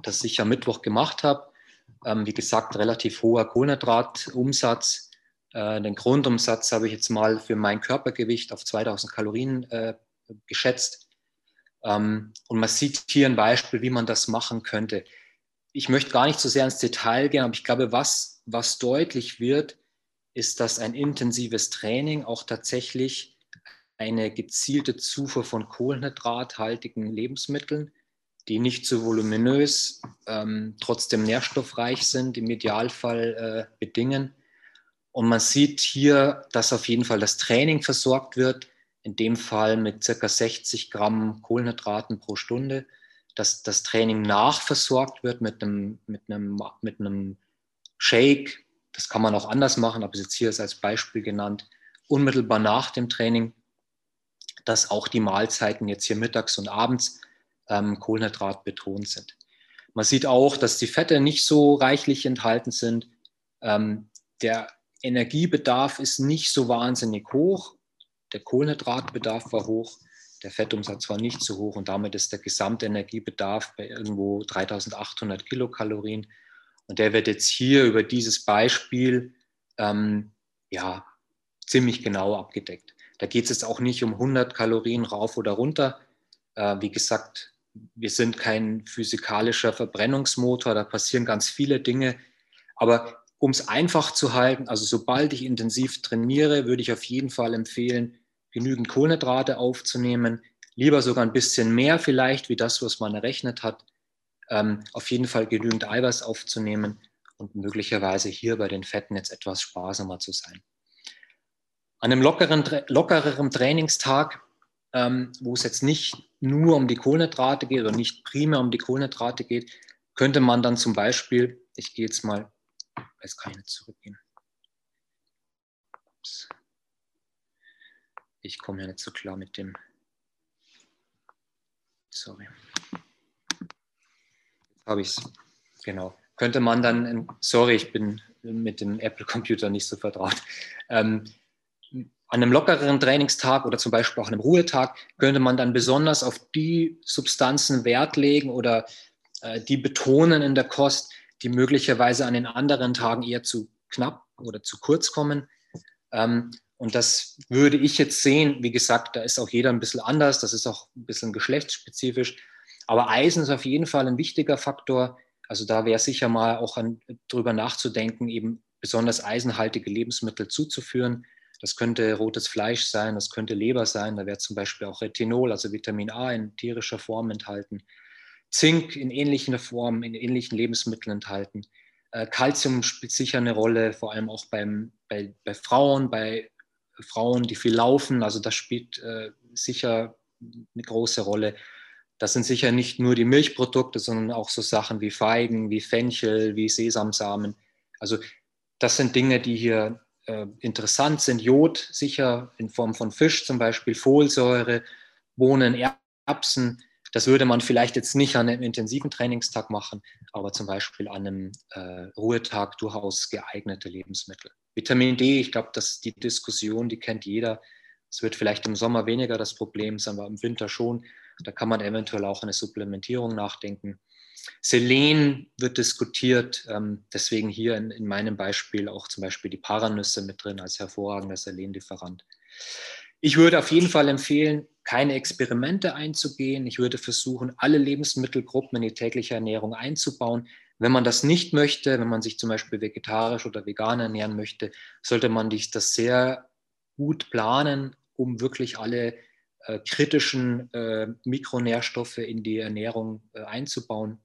das ich am Mittwoch gemacht habe. Ähm, wie gesagt, relativ hoher Kohlenhydratumsatz. Äh, den Grundumsatz habe ich jetzt mal für mein Körpergewicht auf 2000 Kalorien äh, geschätzt. Ähm, und man sieht hier ein Beispiel, wie man das machen könnte. Ich möchte gar nicht so sehr ins Detail gehen, aber ich glaube, was, was deutlich wird, ist, dass ein intensives Training auch tatsächlich eine gezielte Zufuhr von kohlenhydrathaltigen Lebensmitteln, die nicht so voluminös, ähm, trotzdem nährstoffreich sind, im Idealfall äh, bedingen. Und man sieht hier, dass auf jeden Fall das Training versorgt wird, in dem Fall mit circa 60 Gramm Kohlenhydraten pro Stunde, dass das Training nachversorgt wird mit einem, mit einem, mit einem Shake. Das kann man auch anders machen, aber jetzt hier ist als Beispiel genannt, unmittelbar nach dem Training dass auch die Mahlzeiten jetzt hier mittags und abends ähm, Kohlenhydrat betont sind. Man sieht auch, dass die Fette nicht so reichlich enthalten sind. Ähm, der Energiebedarf ist nicht so wahnsinnig hoch. Der Kohlenhydratbedarf war hoch, der Fettumsatz war nicht so hoch und damit ist der gesamte Energiebedarf bei irgendwo 3800 Kilokalorien. Und der wird jetzt hier über dieses Beispiel ähm, ja, ziemlich genau abgedeckt. Da geht es jetzt auch nicht um 100 Kalorien rauf oder runter. Äh, wie gesagt, wir sind kein physikalischer Verbrennungsmotor, da passieren ganz viele Dinge. Aber um es einfach zu halten, also sobald ich intensiv trainiere, würde ich auf jeden Fall empfehlen, genügend Kohlenhydrate aufzunehmen, lieber sogar ein bisschen mehr vielleicht, wie das, was man errechnet hat. Ähm, auf jeden Fall genügend Eiweiß aufzunehmen und möglicherweise hier bei den Fetten jetzt etwas sparsamer zu sein. An einem lockeren, lockereren Trainingstag, ähm, wo es jetzt nicht nur um die Kohlenhydrate geht oder nicht primär um die Kohlenhydrate geht, könnte man dann zum Beispiel, ich gehe jetzt mal, jetzt kann ich nicht zurückgehen. Ich komme ja nicht so klar mit dem. Sorry. Jetzt habe ich es. Genau. Könnte man dann, sorry, ich bin mit dem Apple-Computer nicht so vertraut. Ähm, an einem lockereren Trainingstag oder zum Beispiel auch an einem Ruhetag könnte man dann besonders auf die Substanzen Wert legen oder äh, die betonen in der Kost, die möglicherweise an den anderen Tagen eher zu knapp oder zu kurz kommen. Ähm, und das würde ich jetzt sehen. Wie gesagt, da ist auch jeder ein bisschen anders. Das ist auch ein bisschen geschlechtsspezifisch. Aber Eisen ist auf jeden Fall ein wichtiger Faktor. Also da wäre sicher mal auch an, drüber nachzudenken, eben besonders eisenhaltige Lebensmittel zuzuführen. Das könnte rotes Fleisch sein, das könnte Leber sein, da wäre zum Beispiel auch Retinol, also Vitamin A in tierischer Form enthalten. Zink in ähnlichen Formen, in ähnlichen Lebensmitteln enthalten. Äh, spielt sicher eine Rolle, vor allem auch beim, bei, bei Frauen, bei Frauen, die viel laufen. Also das spielt äh, sicher eine große Rolle. Das sind sicher nicht nur die Milchprodukte, sondern auch so Sachen wie Feigen, wie Fenchel, wie Sesamsamen. Also das sind Dinge, die hier äh, interessant sind. Jod sicher in Form von Fisch zum Beispiel, Folsäure, Bohnen, Erbsen. Das würde man vielleicht jetzt nicht an einem intensiven Trainingstag machen, aber zum Beispiel an einem äh, Ruhetag durchaus geeignete Lebensmittel. Vitamin D, ich glaube, dass die Diskussion, die kennt jeder. Es wird vielleicht im Sommer weniger das Problem sein, aber im Winter schon. Da kann man eventuell auch eine Supplementierung nachdenken. Selen wird diskutiert, ähm, deswegen hier in, in, meinem Beispiel auch zum Beispiel die Paranüsse mit drin als hervorragender Selenlieferant. Ich würde auf jeden Fall empfehlen, keine Experimente einzugehen. Ich würde versuchen, alle Lebensmittelgruppen in die tägliche Ernährung einzubauen. Wenn man das nicht möchte, wenn man sich zum Beispiel vegetarisch oder vegan ernähren möchte, sollte man das sehr gut planen, um wirklich alle äh, kritischen äh, Mikronährstoffe in die Ernährung äh, einzubauen.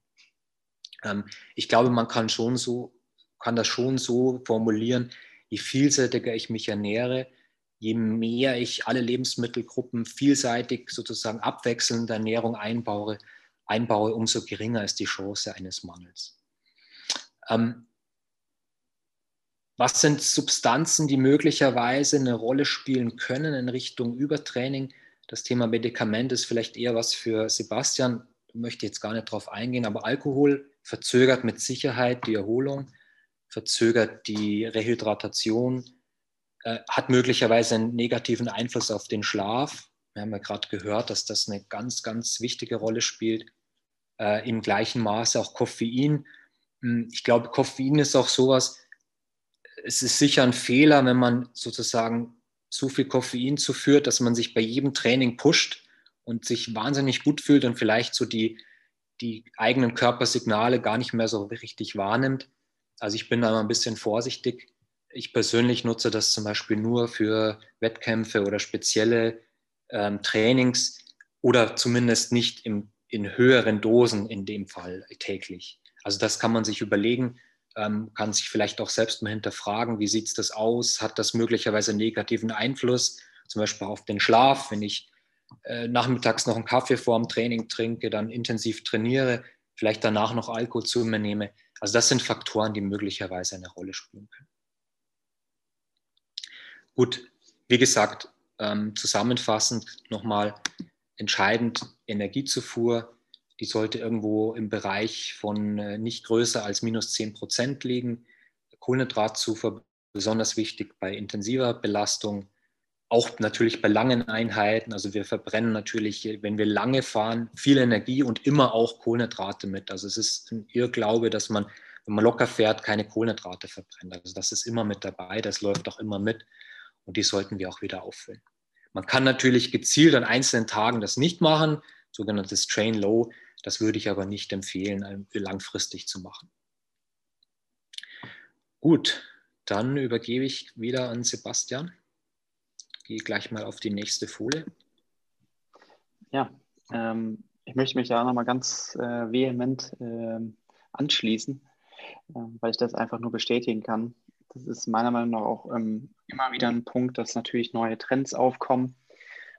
Ähm, ich glaube, man kann schon so, kann das schon so formulieren, je vielseitiger ich mich ernähre, je mehr ich alle Lebensmittelgruppen vielseitig sozusagen abwechselnd Ernährung einbaue, einbaue, umso geringer ist die Chance eines Mangels. Ähm, was sind Substanzen, die möglicherweise eine Rolle spielen können in Richtung Übertraining? Das Thema Medikament ist vielleicht eher was für Sebastian. Ich möchte jetzt gar nicht darauf eingehen, aber Alkohol verzögert mit Sicherheit die Erholung, verzögert die Rehydratation, äh, hat möglicherweise einen negativen Einfluss auf den Schlaf. Wir haben ja gerade gehört, dass das eine ganz, ganz wichtige Rolle spielt. Äh, Im gleichen Maße auch Koffein. Hm, ich glaube, Koffein ist auch sowas, es ist sicher ein Fehler, wenn man sozusagen so viel Koffein zuführt, dass man sich bei jedem Training pusht und sich wahnsinnig gut fühlt und vielleicht so die, die eigenen Körpersignale gar nicht mehr so richtig wahrnimmt. Also ich bin da mal ein bisschen vorsichtig. Ich persönlich nutze das zum Beispiel nur für Wettkämpfe oder spezielle ähm, Trainings oder zumindest nicht im, in höheren Dosen in dem Fall täglich. Also das kann man sich überlegen ähm, kann sich vielleicht auch selbst mal hinterfragen, wie sieht es das aus? Hat das möglicherweise einen negativen Einfluss, zum Beispiel auf den Schlaf, wenn ich äh, nachmittags noch einen Kaffee vor dem Training trinke, dann intensiv trainiere, vielleicht danach noch Alkohol zu mir nehme. Also das sind Faktoren, die möglicherweise eine Rolle spielen können. Gut, wie gesagt, ähm, zusammenfassend nochmal entscheidend Energiezufuhr, die sollte irgendwo im Bereich von äh, nicht größer als minus 10 Prozent liegen. Kohlenhydratzufuhr besonders wichtig bei intensiver Belastung, auch natürlich bei langen Einheiten. Also wir verbrennen natürlich, wenn wir lange fahren, viel Energie und immer auch Kohlenhydrate mit. Also es ist ein Irrglaube, dass man, wenn man locker fährt, keine Kohlenhydrate verbrennt. Also das ist immer mit dabei, das läuft auch immer mit und die sollten wir auch wieder auffüllen. Man kann natürlich gezielt an einzelnen Tagen das nicht machen, sogenanntes Train Low. Das würde ich aber nicht empfehlen, äh, langfristig zu machen. Gut, dann übergebe ich wieder an Sebastian. Gehe gleich mal auf die nächste Folie. Ja, ähm, ich möchte mich da nochmal ganz äh, vehement äh, anschließen, äh, weil ich das einfach nur bestätigen kann. Das ist meiner Meinung nach auch ähm, immer wieder ein Punkt, dass natürlich neue Trends aufkommen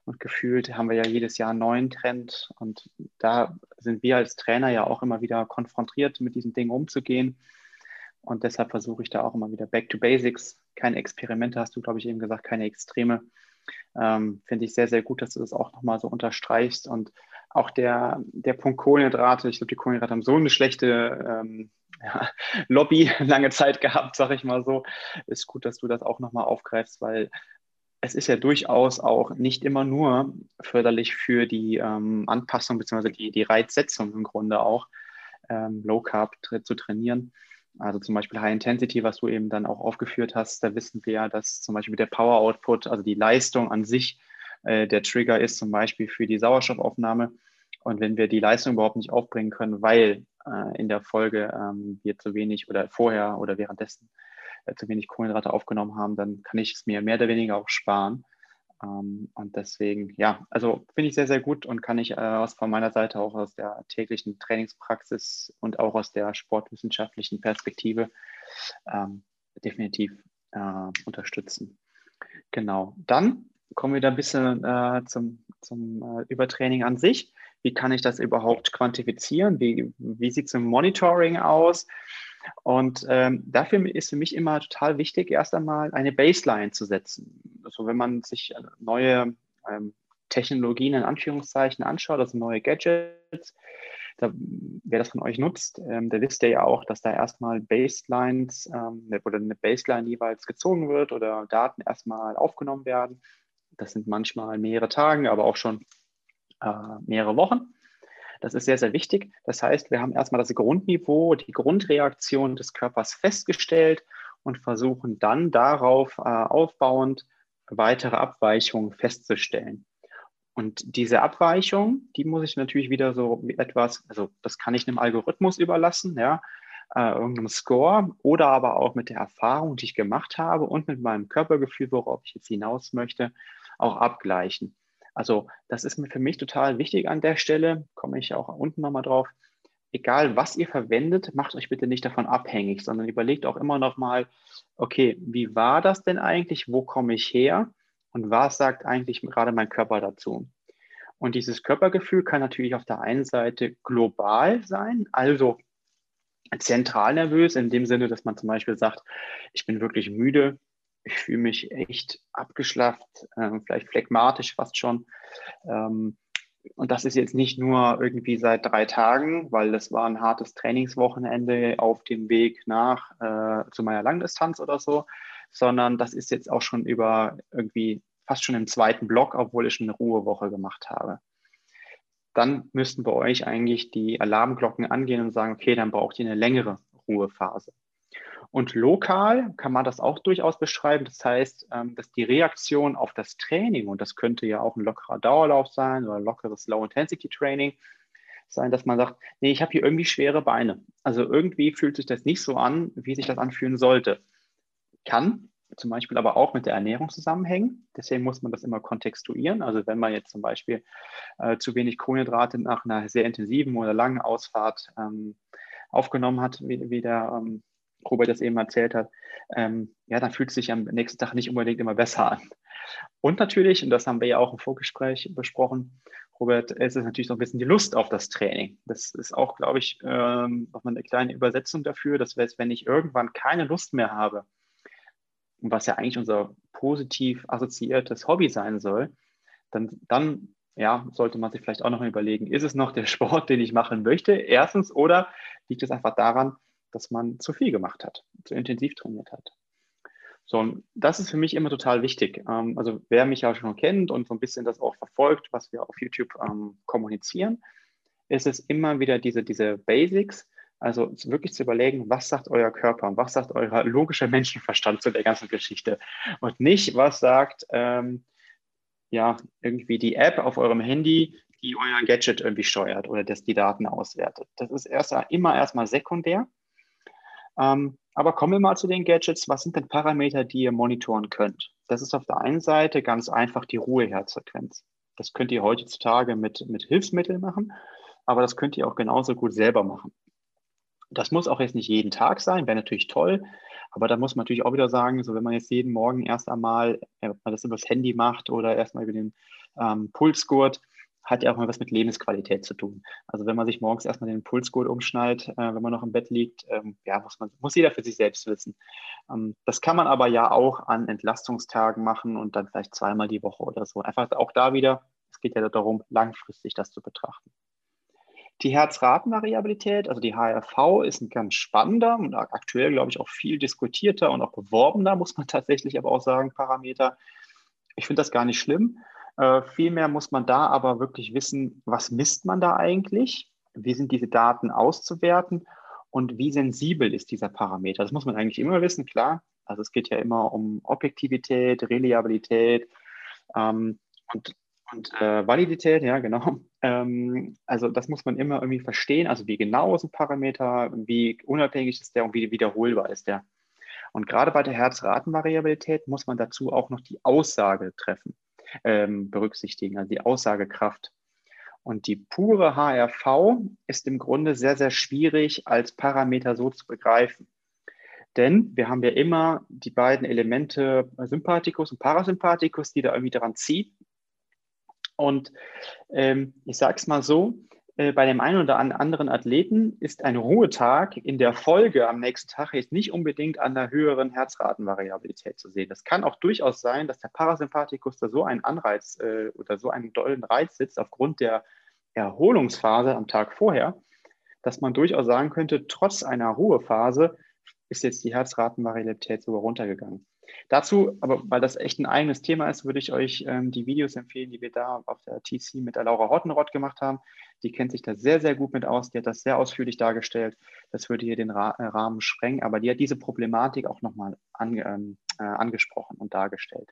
und gefühlt haben wir ja jedes Jahr einen neuen Trend. Und da sind wir als Trainer ja auch immer wieder konfrontiert, mit diesen Dingen umzugehen. Und deshalb versuche ich da auch immer wieder Back to Basics. Keine Experimente, hast du, glaube ich, eben gesagt, keine Extreme. Ähm, Finde ich sehr, sehr gut, dass du das auch nochmal so unterstreichst. Und auch der, der Punkt Kohlenhydrate, ich glaube, die Kohlenhydrate haben so eine schlechte ähm, ja, Lobby lange Zeit gehabt, sage ich mal so. Ist gut, dass du das auch nochmal aufgreifst, weil es ist ja durchaus auch nicht immer nur förderlich für die ähm, Anpassung bzw. Die, die Reizsetzung im Grunde auch, ähm, Low Carb zu trainieren. Also zum Beispiel High Intensity, was du eben dann auch aufgeführt hast, da wissen wir ja, dass zum Beispiel der Power Output, also die Leistung an sich, äh, der Trigger ist zum Beispiel für die Sauerstoffaufnahme. Und wenn wir die Leistung überhaupt nicht aufbringen können, weil äh, in der Folge ähm, wir zu wenig oder vorher oder währenddessen äh, zu wenig Kohlenhydrate aufgenommen haben, dann kann ich es mir mehr oder weniger auch sparen. Ähm, und deswegen, ja, also finde ich sehr, sehr gut und kann ich äh, aus, von meiner Seite auch aus der täglichen Trainingspraxis und auch aus der sportwissenschaftlichen Perspektive ähm, definitiv äh, unterstützen. Genau. Dann kommen wir da ein bisschen äh, zum, zum äh, Übertraining an sich. Wie kann ich das überhaupt quantifizieren? Wie, wie sieht es im Monitoring aus? Und ähm, dafür ist für mich immer total wichtig, erst einmal eine Baseline zu setzen. Also wenn man sich äh, neue ähm, Technologien in Anführungszeichen anschaut, also neue Gadgets, da, wer das von euch nutzt, ähm, der wisst ja auch, dass da erstmal Baselines ähm, ne, oder eine Baseline jeweils gezogen wird oder Daten erstmal aufgenommen werden. Das sind manchmal mehrere Tage, aber auch schon äh, mehrere Wochen. Das ist sehr, sehr wichtig. Das heißt, wir haben erstmal das Grundniveau, die Grundreaktion des Körpers festgestellt und versuchen dann darauf äh, aufbauend weitere Abweichungen festzustellen. Und diese Abweichung, die muss ich natürlich wieder so etwas, also das kann ich einem Algorithmus überlassen, ja, äh, irgendeinem Score oder aber auch mit der Erfahrung, die ich gemacht habe und mit meinem Körpergefühl, worauf ich jetzt hinaus möchte, auch abgleichen. Also das ist für mich total wichtig an der Stelle, komme ich auch unten nochmal drauf. Egal, was ihr verwendet, macht euch bitte nicht davon abhängig, sondern überlegt auch immer noch mal, okay, wie war das denn eigentlich? Wo komme ich her? und was sagt eigentlich gerade mein Körper dazu. Und dieses Körpergefühl kann natürlich auf der einen Seite global sein, also zentral nervös, in dem Sinne, dass man zum Beispiel sagt, ich bin wirklich müde, ich fühle mich echt abgeschlafft, äh, vielleicht phlegmatisch fast schon. Ähm, und das ist jetzt nicht nur irgendwie seit drei Tagen, weil das war ein hartes Trainingswochenende auf dem Weg nach äh, zu meiner Langdistanz oder so, sondern das ist jetzt auch schon über irgendwie fast schon im zweiten Block, obwohl ich eine Ruhewoche gemacht habe. Dann müssten bei euch eigentlich die Alarmglocken angehen und sagen, okay, dann braucht ihr eine längere Ruhephase. Und lokal kann man das auch durchaus beschreiben. Das heißt, ähm, dass die Reaktion auf das Training, und das könnte ja auch ein lockerer Dauerlauf sein oder ein lockeres Low-Intensity-Training sein, dass man sagt, nee, ich habe hier irgendwie schwere Beine. Also irgendwie fühlt sich das nicht so an, wie sich das anfühlen sollte. Kann zum Beispiel aber auch mit der Ernährung zusammenhängen. Deswegen muss man das immer kontextuieren. Also wenn man jetzt zum Beispiel äh, zu wenig Kohlenhydrate nach einer sehr intensiven oder langen Ausfahrt ähm, aufgenommen hat, wie, wie der ähm, Robert das eben erzählt hat, ähm, ja, dann fühlt es sich am nächsten Tag nicht unbedingt immer besser an. Und natürlich, und das haben wir ja auch im Vorgespräch besprochen, Robert, es ist natürlich so ein bisschen die Lust auf das Training. Das ist auch, glaube ich, ähm, nochmal eine kleine Übersetzung dafür. Das heißt, wenn ich irgendwann keine Lust mehr habe, was ja eigentlich unser positiv assoziiertes Hobby sein soll, dann, dann ja, sollte man sich vielleicht auch noch überlegen, ist es noch der Sport, den ich machen möchte? Erstens, oder liegt es einfach daran, dass man zu viel gemacht hat, zu intensiv trainiert hat. So, und das ist für mich immer total wichtig. Ähm, also wer mich ja schon kennt und so ein bisschen das auch verfolgt, was wir auf YouTube ähm, kommunizieren, ist es immer wieder diese, diese Basics, also wirklich zu überlegen, was sagt euer Körper und was sagt euer logischer Menschenverstand zu der ganzen Geschichte und nicht, was sagt ähm, ja irgendwie die App auf eurem Handy, die euer Gadget irgendwie steuert oder das die Daten auswertet. Das ist erst immer erstmal sekundär. Ähm, aber kommen wir mal zu den Gadgets. Was sind denn Parameter, die ihr monitoren könnt? Das ist auf der einen Seite ganz einfach die Ruheherzfrequenz. Das könnt ihr heutzutage mit, mit Hilfsmitteln machen, aber das könnt ihr auch genauso gut selber machen. Das muss auch jetzt nicht jeden Tag sein, wäre natürlich toll, aber da muss man natürlich auch wieder sagen, so wenn man jetzt jeden Morgen erst einmal, äh, ob man das über das Handy macht oder erstmal über den ähm, Pulsgurt, hat ja auch mal was mit Lebensqualität zu tun. Also wenn man sich morgens erstmal den Pulsgurt umschnallt, äh, wenn man noch im Bett liegt, ähm, ja, muss man, muss jeder für sich selbst wissen. Ähm, das kann man aber ja auch an Entlastungstagen machen und dann vielleicht zweimal die Woche oder so. Einfach auch da wieder, es geht ja darum, langfristig das zu betrachten. Die Herzratenvariabilität, also die HRV, ist ein ganz spannender und aktuell, glaube ich, auch viel diskutierter und auch beworbener, muss man tatsächlich aber auch sagen, Parameter. Ich finde das gar nicht schlimm. Äh, vielmehr muss man da aber wirklich wissen, was misst man da eigentlich? Wie sind diese Daten auszuwerten? Und wie sensibel ist dieser Parameter? Das muss man eigentlich immer wissen, klar. Also es geht ja immer um Objektivität, Reliabilität ähm, und und äh, Validität, ja, genau. Ähm, also das muss man immer irgendwie verstehen. Also wie genau ist ein Parameter, wie unabhängig ist der und wie wiederholbar ist der. Und gerade bei der Herzratenvariabilität muss man dazu auch noch die Aussage treffen, ähm, berücksichtigen, also die Aussagekraft. Und die pure HRV ist im Grunde sehr, sehr schwierig als Parameter so zu begreifen. Denn wir haben ja immer die beiden Elemente Sympathikus und Parasympathikus, die da irgendwie daran ziehen. Und ähm, ich sage es mal so, äh, bei dem einen oder anderen Athleten ist ein Ruhetag in der Folge am nächsten Tag jetzt nicht unbedingt an der höheren Herzratenvariabilität zu sehen. Das kann auch durchaus sein, dass der Parasympathikus da so einen Anreiz äh, oder so einen dollen Reiz sitzt aufgrund der Erholungsphase am Tag vorher, dass man durchaus sagen könnte, trotz einer Ruhephase ist jetzt die Herzratenvariabilität sogar runtergegangen. Dazu, aber weil das echt ein eigenes Thema ist, würde ich euch ähm, die Videos empfehlen, die wir da auf der TC mit der Laura Hottenrott gemacht haben. Die kennt sich da sehr, sehr gut mit aus. Die hat das sehr ausführlich dargestellt. Das würde hier den Ra äh, Rahmen sprengen, aber die hat diese Problematik auch nochmal an, ähm, äh, angesprochen und dargestellt.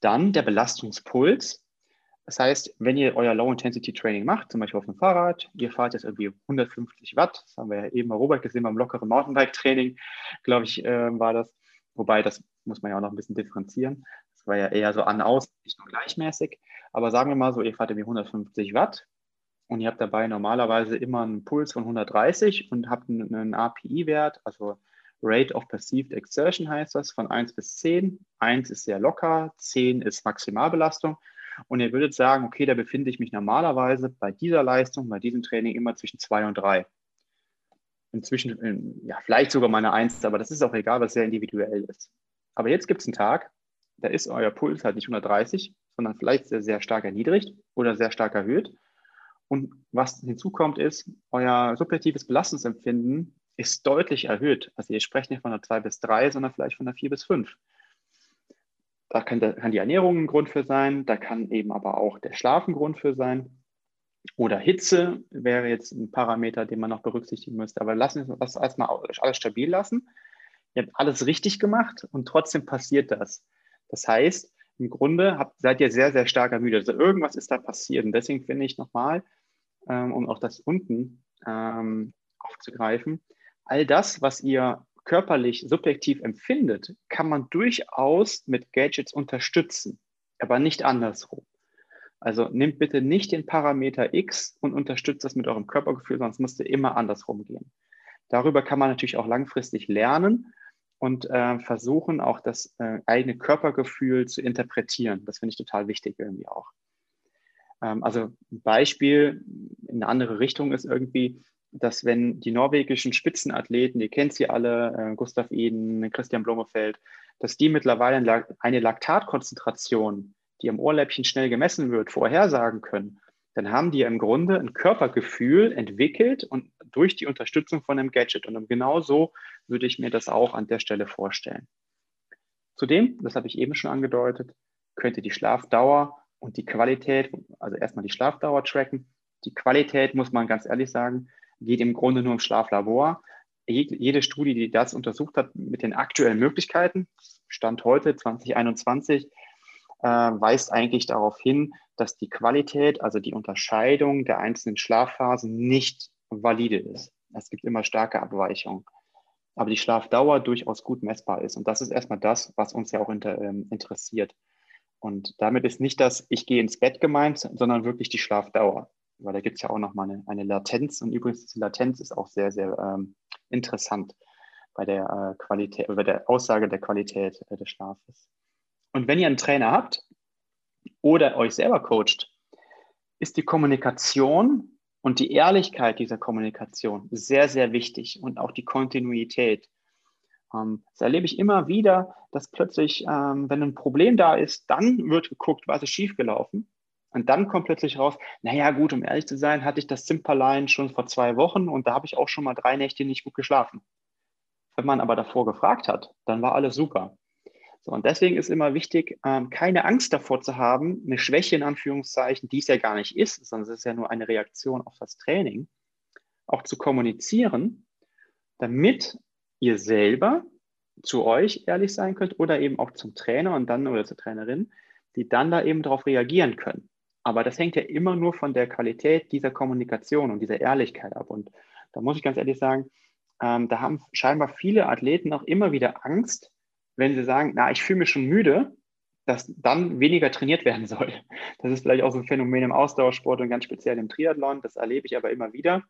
Dann der Belastungspuls. Das heißt, wenn ihr euer Low-Intensity-Training macht, zum Beispiel auf dem Fahrrad, ihr fahrt jetzt irgendwie 150 Watt, das haben wir ja eben bei Robert gesehen beim lockeren Mountainbike-Training, glaube ich, äh, war das Wobei, das muss man ja auch noch ein bisschen differenzieren. Das war ja eher so an aus, nicht nur gleichmäßig. Aber sagen wir mal so, ihr fahrt irgendwie 150 Watt und ihr habt dabei normalerweise immer einen Puls von 130 und habt einen API-Wert, also Rate of Perceived Exertion heißt das, von 1 bis 10. 1 ist sehr locker, 10 ist Maximalbelastung. Und ihr würdet sagen, okay, da befinde ich mich normalerweise bei dieser Leistung, bei diesem Training immer zwischen 2 und 3. Inzwischen, ja, vielleicht sogar mal eine 1, aber das ist auch egal, was sehr individuell ist. Aber jetzt gibt es einen Tag, da ist euer Puls halt nicht 130, sondern vielleicht sehr, sehr stark erniedrigt oder sehr stark erhöht. Und was hinzukommt, ist, euer subjektives Belastungsempfinden ist deutlich erhöht. Also ihr sprecht nicht von einer 2 bis 3, sondern vielleicht von einer 4 bis 5. Da kann, da kann die Ernährung ein Grund für sein, da kann eben aber auch der Schlaf ein Grund für sein. Oder Hitze wäre jetzt ein Parameter, den man noch berücksichtigen müsste. Aber lassen wir das erstmal alles stabil lassen. Ihr habt alles richtig gemacht und trotzdem passiert das. Das heißt, im Grunde habt, seid ihr sehr, sehr stark ermüdet. Also irgendwas ist da passiert. Und deswegen finde ich nochmal, ähm, um auch das unten ähm, aufzugreifen, all das, was ihr körperlich subjektiv empfindet, kann man durchaus mit Gadgets unterstützen, aber nicht andersrum. Also nehmt bitte nicht den Parameter X und unterstützt das mit eurem Körpergefühl, sonst müsst ihr immer andersrum gehen. Darüber kann man natürlich auch langfristig lernen und äh, versuchen auch das äh, eigene Körpergefühl zu interpretieren. Das finde ich total wichtig irgendwie auch. Ähm, also ein Beispiel in eine andere Richtung ist irgendwie, dass wenn die norwegischen Spitzenathleten, ihr kennt sie alle, äh, Gustav Eden, Christian Blomefeld, dass die mittlerweile eine Laktatkonzentration, die am Ohrläppchen schnell gemessen wird, vorhersagen können, dann haben die im Grunde ein Körpergefühl entwickelt und durch die Unterstützung von einem Gadget. Und genau so würde ich mir das auch an der Stelle vorstellen. Zudem, das habe ich eben schon angedeutet, könnte die Schlafdauer und die Qualität, also erstmal die Schlafdauer tracken. Die Qualität, muss man ganz ehrlich sagen, geht im Grunde nur im Schlaflabor. Jede Studie, die das untersucht hat mit den aktuellen Möglichkeiten, Stand heute 2021, äh, weist eigentlich darauf hin, dass die Qualität, also die Unterscheidung der einzelnen Schlafphasen nicht valide ist. Es gibt immer starke Abweichungen. Aber die Schlafdauer durchaus gut messbar ist. Und das ist erstmal das, was uns ja auch inter, ähm, interessiert. Und damit ist nicht das, ich gehe ins Bett gemeint, sondern wirklich die Schlafdauer. Weil da gibt es ja auch nochmal eine, eine Latenz. Und übrigens, die Latenz ist auch sehr, sehr ähm, interessant bei der äh, Qualität, bei der Aussage der Qualität äh, des Schlafes. Und wenn ihr einen Trainer habt oder euch selber coacht, ist die Kommunikation und die Ehrlichkeit dieser Kommunikation sehr, sehr wichtig und auch die Kontinuität. Ähm, das erlebe ich immer wieder, dass plötzlich, ähm, wenn ein Problem da ist, dann wird geguckt, was ist schiefgelaufen. Und dann kommt plötzlich raus, naja gut, um ehrlich zu sein, hatte ich das Zimperlein schon vor zwei Wochen und da habe ich auch schon mal drei Nächte nicht gut geschlafen. Wenn man aber davor gefragt hat, dann war alles super. So, und deswegen ist immer wichtig, ähm, keine Angst davor zu haben, eine Schwäche in Anführungszeichen, die es ja gar nicht ist, sondern es ist ja nur eine Reaktion auf das Training, auch zu kommunizieren, damit ihr selber zu euch ehrlich sein könnt oder eben auch zum Trainer und dann oder zur Trainerin, die dann da eben darauf reagieren können. Aber das hängt ja immer nur von der Qualität dieser Kommunikation und dieser Ehrlichkeit ab. Und da muss ich ganz ehrlich sagen, ähm, da haben scheinbar viele Athleten auch immer wieder Angst, wenn sie sagen, na, ich fühle mich schon müde, dass dann weniger trainiert werden soll. Das ist vielleicht auch so ein Phänomen im Ausdauersport und ganz speziell im Triathlon. Das erlebe ich aber immer wieder.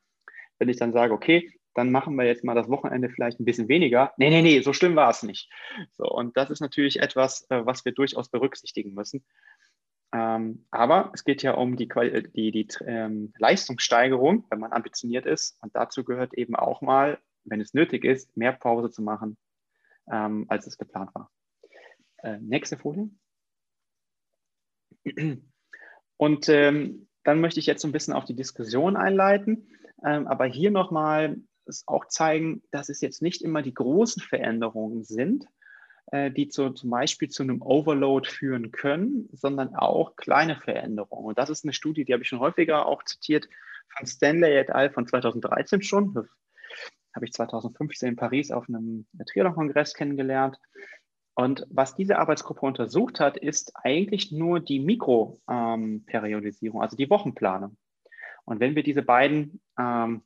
Wenn ich dann sage, okay, dann machen wir jetzt mal das Wochenende vielleicht ein bisschen weniger. Nee, nee, nee, so schlimm war es nicht. So, und das ist natürlich etwas, äh, was wir durchaus berücksichtigen müssen. Ähm, aber es geht ja um die, die, die ähm, Leistungssteigerung, wenn man ambitioniert ist. Und dazu gehört eben auch mal, wenn es nötig ist, mehr Pause zu machen, ähm, als es geplant war. Äh, nächste Folie. Und ähm, dann möchte ich jetzt so ein bisschen auf die Diskussion einleiten, ähm, aber hier nochmal auch zeigen, dass es jetzt nicht immer die großen Veränderungen sind, äh, die zu, zum Beispiel zu einem Overload führen können, sondern auch kleine Veränderungen. Und das ist eine Studie, die habe ich schon häufiger auch zitiert, von Stanley et al. von 2013 schon. Habe ich 2015 in Paris auf einem Triathlon-Kongress kennengelernt. Und was diese Arbeitsgruppe untersucht hat, ist eigentlich nur die Mikroperiodisierung, ähm, also die Wochenplanung. Und wenn wir diese beiden ähm,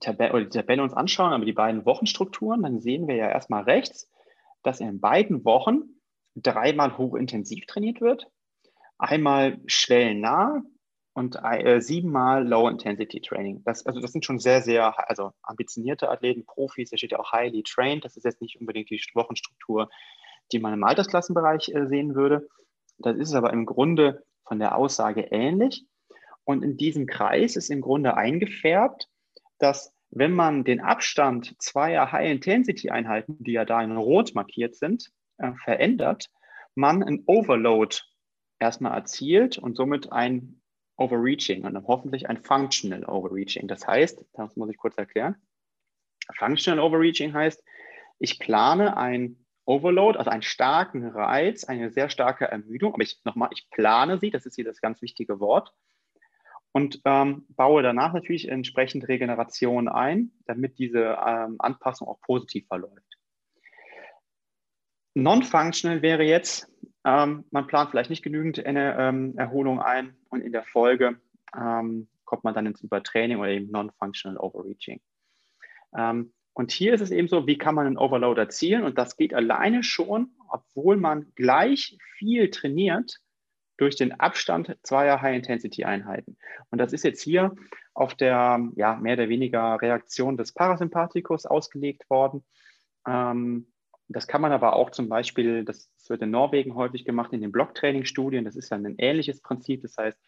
Tabelle, oder die Tabelle uns anschauen, aber die beiden Wochenstrukturen, dann sehen wir ja erstmal rechts, dass in beiden Wochen dreimal hochintensiv trainiert wird, einmal schwellennah und äh, siebenmal Low-Intensity-Training. Das, also das sind schon sehr, sehr also ambitionierte Athleten, Profis, da steht ja auch highly trained. Das ist jetzt nicht unbedingt die Wochenstruktur, die man im Altersklassenbereich äh, sehen würde. Das ist aber im Grunde von der Aussage ähnlich. Und in diesem Kreis ist im Grunde eingefärbt, dass wenn man den Abstand zweier High-Intensity-Einheiten, die ja da in Rot markiert sind, äh, verändert, man ein Overload erstmal erzielt und somit ein Overreaching und dann hoffentlich ein Functional Overreaching. Das heißt, das muss ich kurz erklären. Functional Overreaching heißt, ich plane ein Overload, also einen starken Reiz, eine sehr starke Ermüdung, aber ich nochmal, ich plane sie, das ist hier das ganz wichtige Wort, und ähm, baue danach natürlich entsprechend Regeneration ein, damit diese ähm, Anpassung auch positiv verläuft. Non-functional wäre jetzt, ähm, man plant vielleicht nicht genügend eine, ähm, Erholung ein und in der Folge ähm, kommt man dann ins Übertraining oder eben Non-Functional Overreaching. Ähm, und hier ist es eben so, wie kann man einen Overload erzielen? Und das geht alleine schon, obwohl man gleich viel trainiert, durch den Abstand zweier High-Intensity-Einheiten. Und das ist jetzt hier auf der ja, mehr oder weniger Reaktion des Parasympathikus ausgelegt worden. Ähm, das kann man aber auch zum Beispiel, das wird in Norwegen häufig gemacht, in den Blocktraining-Studien. Das ist dann ein ähnliches Prinzip. Das heißt,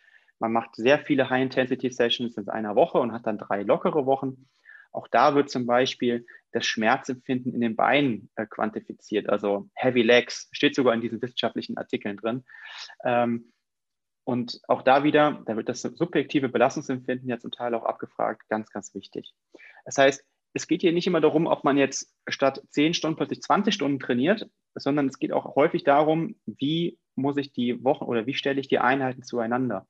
man macht sehr viele High-Intensity-Sessions in einer Woche und hat dann drei lockere Wochen. Auch da wird zum Beispiel das Schmerzempfinden in den Beinen äh, quantifiziert, also Heavy Legs, steht sogar in diesen wissenschaftlichen Artikeln drin. Ähm, und auch da wieder, da wird das subjektive Belastungsempfinden ja zum Teil auch abgefragt, ganz, ganz wichtig. Das heißt, es geht hier nicht immer darum, ob man jetzt statt 10 Stunden plötzlich 20 Stunden trainiert, sondern es geht auch häufig darum, wie muss ich die Wochen oder wie stelle ich die Einheiten zueinander.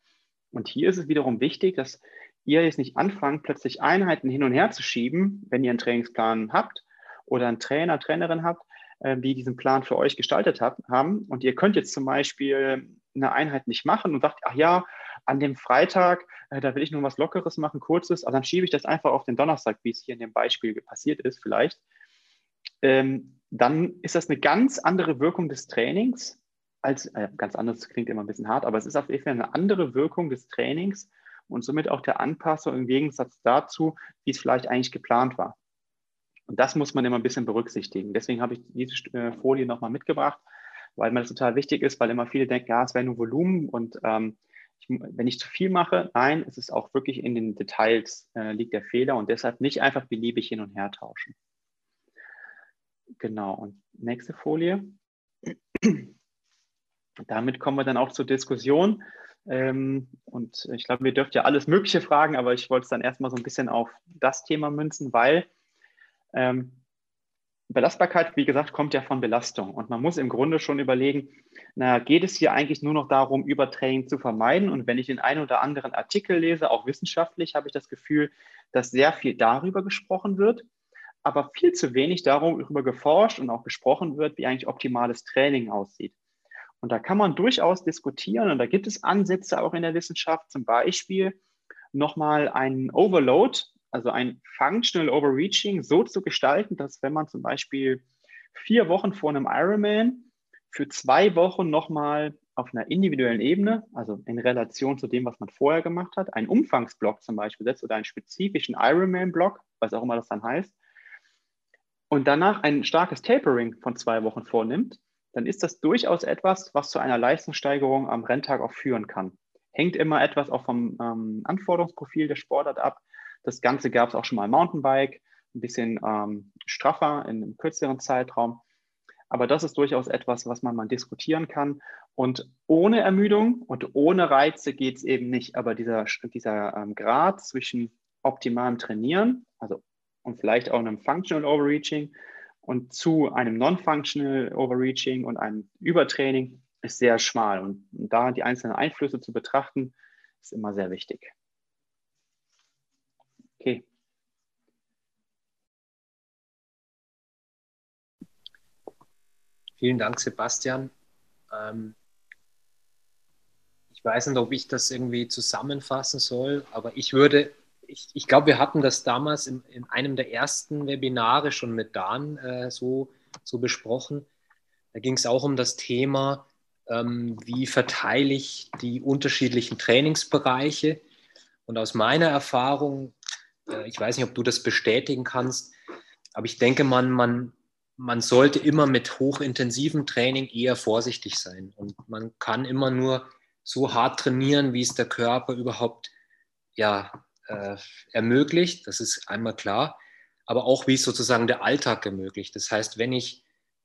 Und hier ist es wiederum wichtig, dass ihr jetzt nicht anfangt, plötzlich Einheiten hin und her zu schieben, wenn ihr einen Trainingsplan habt oder einen Trainer, Trainerin habt, äh, die diesen Plan für euch gestaltet haben. Und ihr könnt jetzt zum Beispiel eine Einheit nicht machen und sagt, ach ja, an dem Freitag, äh, da will ich nur was Lockeres machen, kurzes, aber dann schiebe ich das einfach auf den Donnerstag, wie es hier in dem Beispiel passiert ist, vielleicht. Ähm, dann ist das eine ganz andere Wirkung des Trainings, als, äh, ganz anders klingt immer ein bisschen hart, aber es ist auf jeden Fall eine andere Wirkung des Trainings und somit auch der Anpassung im Gegensatz dazu, wie es vielleicht eigentlich geplant war. Und das muss man immer ein bisschen berücksichtigen. Deswegen habe ich diese äh, Folie nochmal mitgebracht, weil mir das total wichtig ist, weil immer viele denken, ja, es wäre nur Volumen und ähm, ich, wenn ich zu viel mache, nein, es ist auch wirklich in den Details äh, liegt der Fehler und deshalb nicht einfach beliebig hin und her tauschen. Genau, und nächste Folie. Damit kommen wir dann auch zur Diskussion. Ähm, und ich glaube, ihr dürft ja alles Mögliche fragen, aber ich wollte es dann erstmal so ein bisschen auf das Thema münzen, weil ähm, Belastbarkeit, wie gesagt, kommt ja von Belastung. Und man muss im Grunde schon überlegen, na, geht es hier eigentlich nur noch darum, Übertraining zu vermeiden? Und wenn ich den einen oder anderen Artikel lese, auch wissenschaftlich, habe ich das Gefühl, dass sehr viel darüber gesprochen wird, aber viel zu wenig darüber geforscht und auch gesprochen wird, wie eigentlich optimales Training aussieht. Und da kann man durchaus diskutieren und da gibt es Ansätze auch in der Wissenschaft, zum Beispiel nochmal einen Overload also ein Functional Overreaching so zu gestalten, dass wenn man zum Beispiel vier Wochen vor einem Ironman für zwei Wochen nochmal auf einer individuellen Ebene, also in Relation zu dem, was man vorher gemacht hat, einen Umfangsblock zum Beispiel setzt oder einen spezifischen Ironman-Block, was auch immer das dann heißt, und danach ein starkes Tapering von zwei Wochen vornimmt, dann ist das durchaus etwas, was zu einer Leistungssteigerung am Renntag auch führen kann. Hängt immer etwas auch vom ähm, Anforderungsprofil der Sportart ab. Das Ganze gab es auch schon mal Mountainbike, ein bisschen ähm, straffer in einem kürzeren Zeitraum. Aber das ist durchaus etwas, was man mal diskutieren kann. Und ohne Ermüdung und ohne Reize geht es eben nicht. Aber dieser, dieser ähm, Grad zwischen optimalem Trainieren, also und vielleicht auch einem Functional Overreaching und zu einem Non-Functional Overreaching und einem Übertraining ist sehr schmal. Und da die einzelnen Einflüsse zu betrachten, ist immer sehr wichtig. Vielen Dank, Sebastian. Ähm, ich weiß nicht, ob ich das irgendwie zusammenfassen soll, aber ich würde, ich, ich glaube, wir hatten das damals in, in, einem der ersten Webinare schon mit Dan äh, so, so besprochen. Da ging es auch um das Thema, ähm, wie verteile ich die unterschiedlichen Trainingsbereiche. Und aus meiner Erfahrung, äh, ich weiß nicht, ob du das bestätigen kannst, aber ich denke, man, man, man sollte immer mit hochintensiven Training eher vorsichtig sein. Und man kann immer nur so hart trainieren, wie es der Körper überhaupt ja, äh, ermöglicht. Das ist einmal klar. Aber auch, wie es sozusagen der Alltag ermöglicht. Das heißt, wenn ich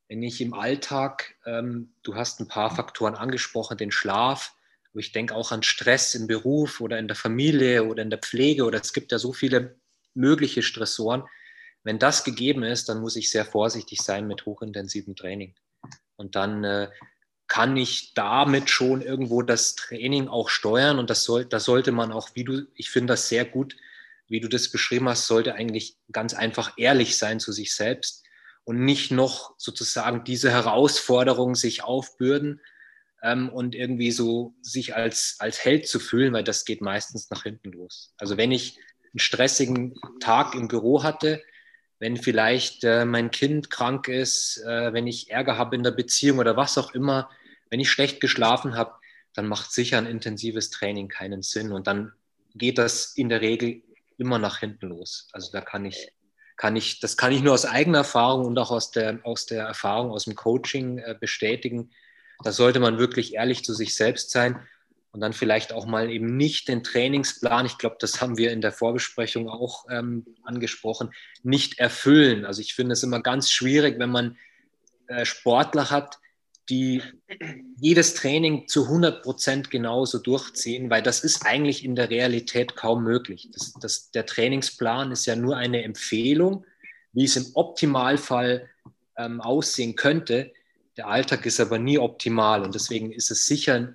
wenn ich im Alltag, ähm, du hast ein paar Faktoren angesprochen, den Schlaf, aber ich denke auch an Stress im Beruf oder in der Familie oder in der Pflege oder es gibt ja so viele mögliche Stressoren. Wenn das gegeben ist, dann muss ich sehr vorsichtig sein mit hochintensivem Training. Und dann äh, kann ich damit schon irgendwo das Training auch steuern und das, soll, das sollte man auch, wie du, ich finde das sehr gut, wie du das beschrieben hast, sollte eigentlich ganz einfach ehrlich sein zu sich selbst und nicht noch sozusagen diese Herausforderung sich aufbürden ähm, und irgendwie so sich als, als Held zu fühlen, weil das geht meistens nach hinten los. Also wenn ich einen stressigen Tag im Büro hatte, wenn vielleicht äh, mein Kind krank ist, äh, wenn ich Ärger habe in der Beziehung oder was auch immer, wenn ich schlecht geschlafen habe, dann macht sicher ein intensives Training keinen Sinn und dann geht das in der Regel immer nach hinten los. Also da kann ich kann ich, das kann ich nur aus eigener Erfahrung und auch aus der, aus der Erfahrung aus dem Coaching äh, bestätigen. Da sollte man wirklich ehrlich zu sich selbst sein und dann vielleicht auch mal eben nicht den Trainingsplan, ich glaube, das haben wir in der Vorbesprechung auch ähm, angesprochen, nicht erfüllen. Also ich finde es immer ganz schwierig, wenn man äh, Sportler hat, die jedes Training zu 100 Prozent genauso durchziehen, weil das ist eigentlich in der Realität kaum möglich. Das, das, der Trainingsplan ist ja nur eine Empfehlung, wie es im Optimalfall ähm, aussehen könnte. Der Alltag ist aber nie optimal und deswegen ist es sicher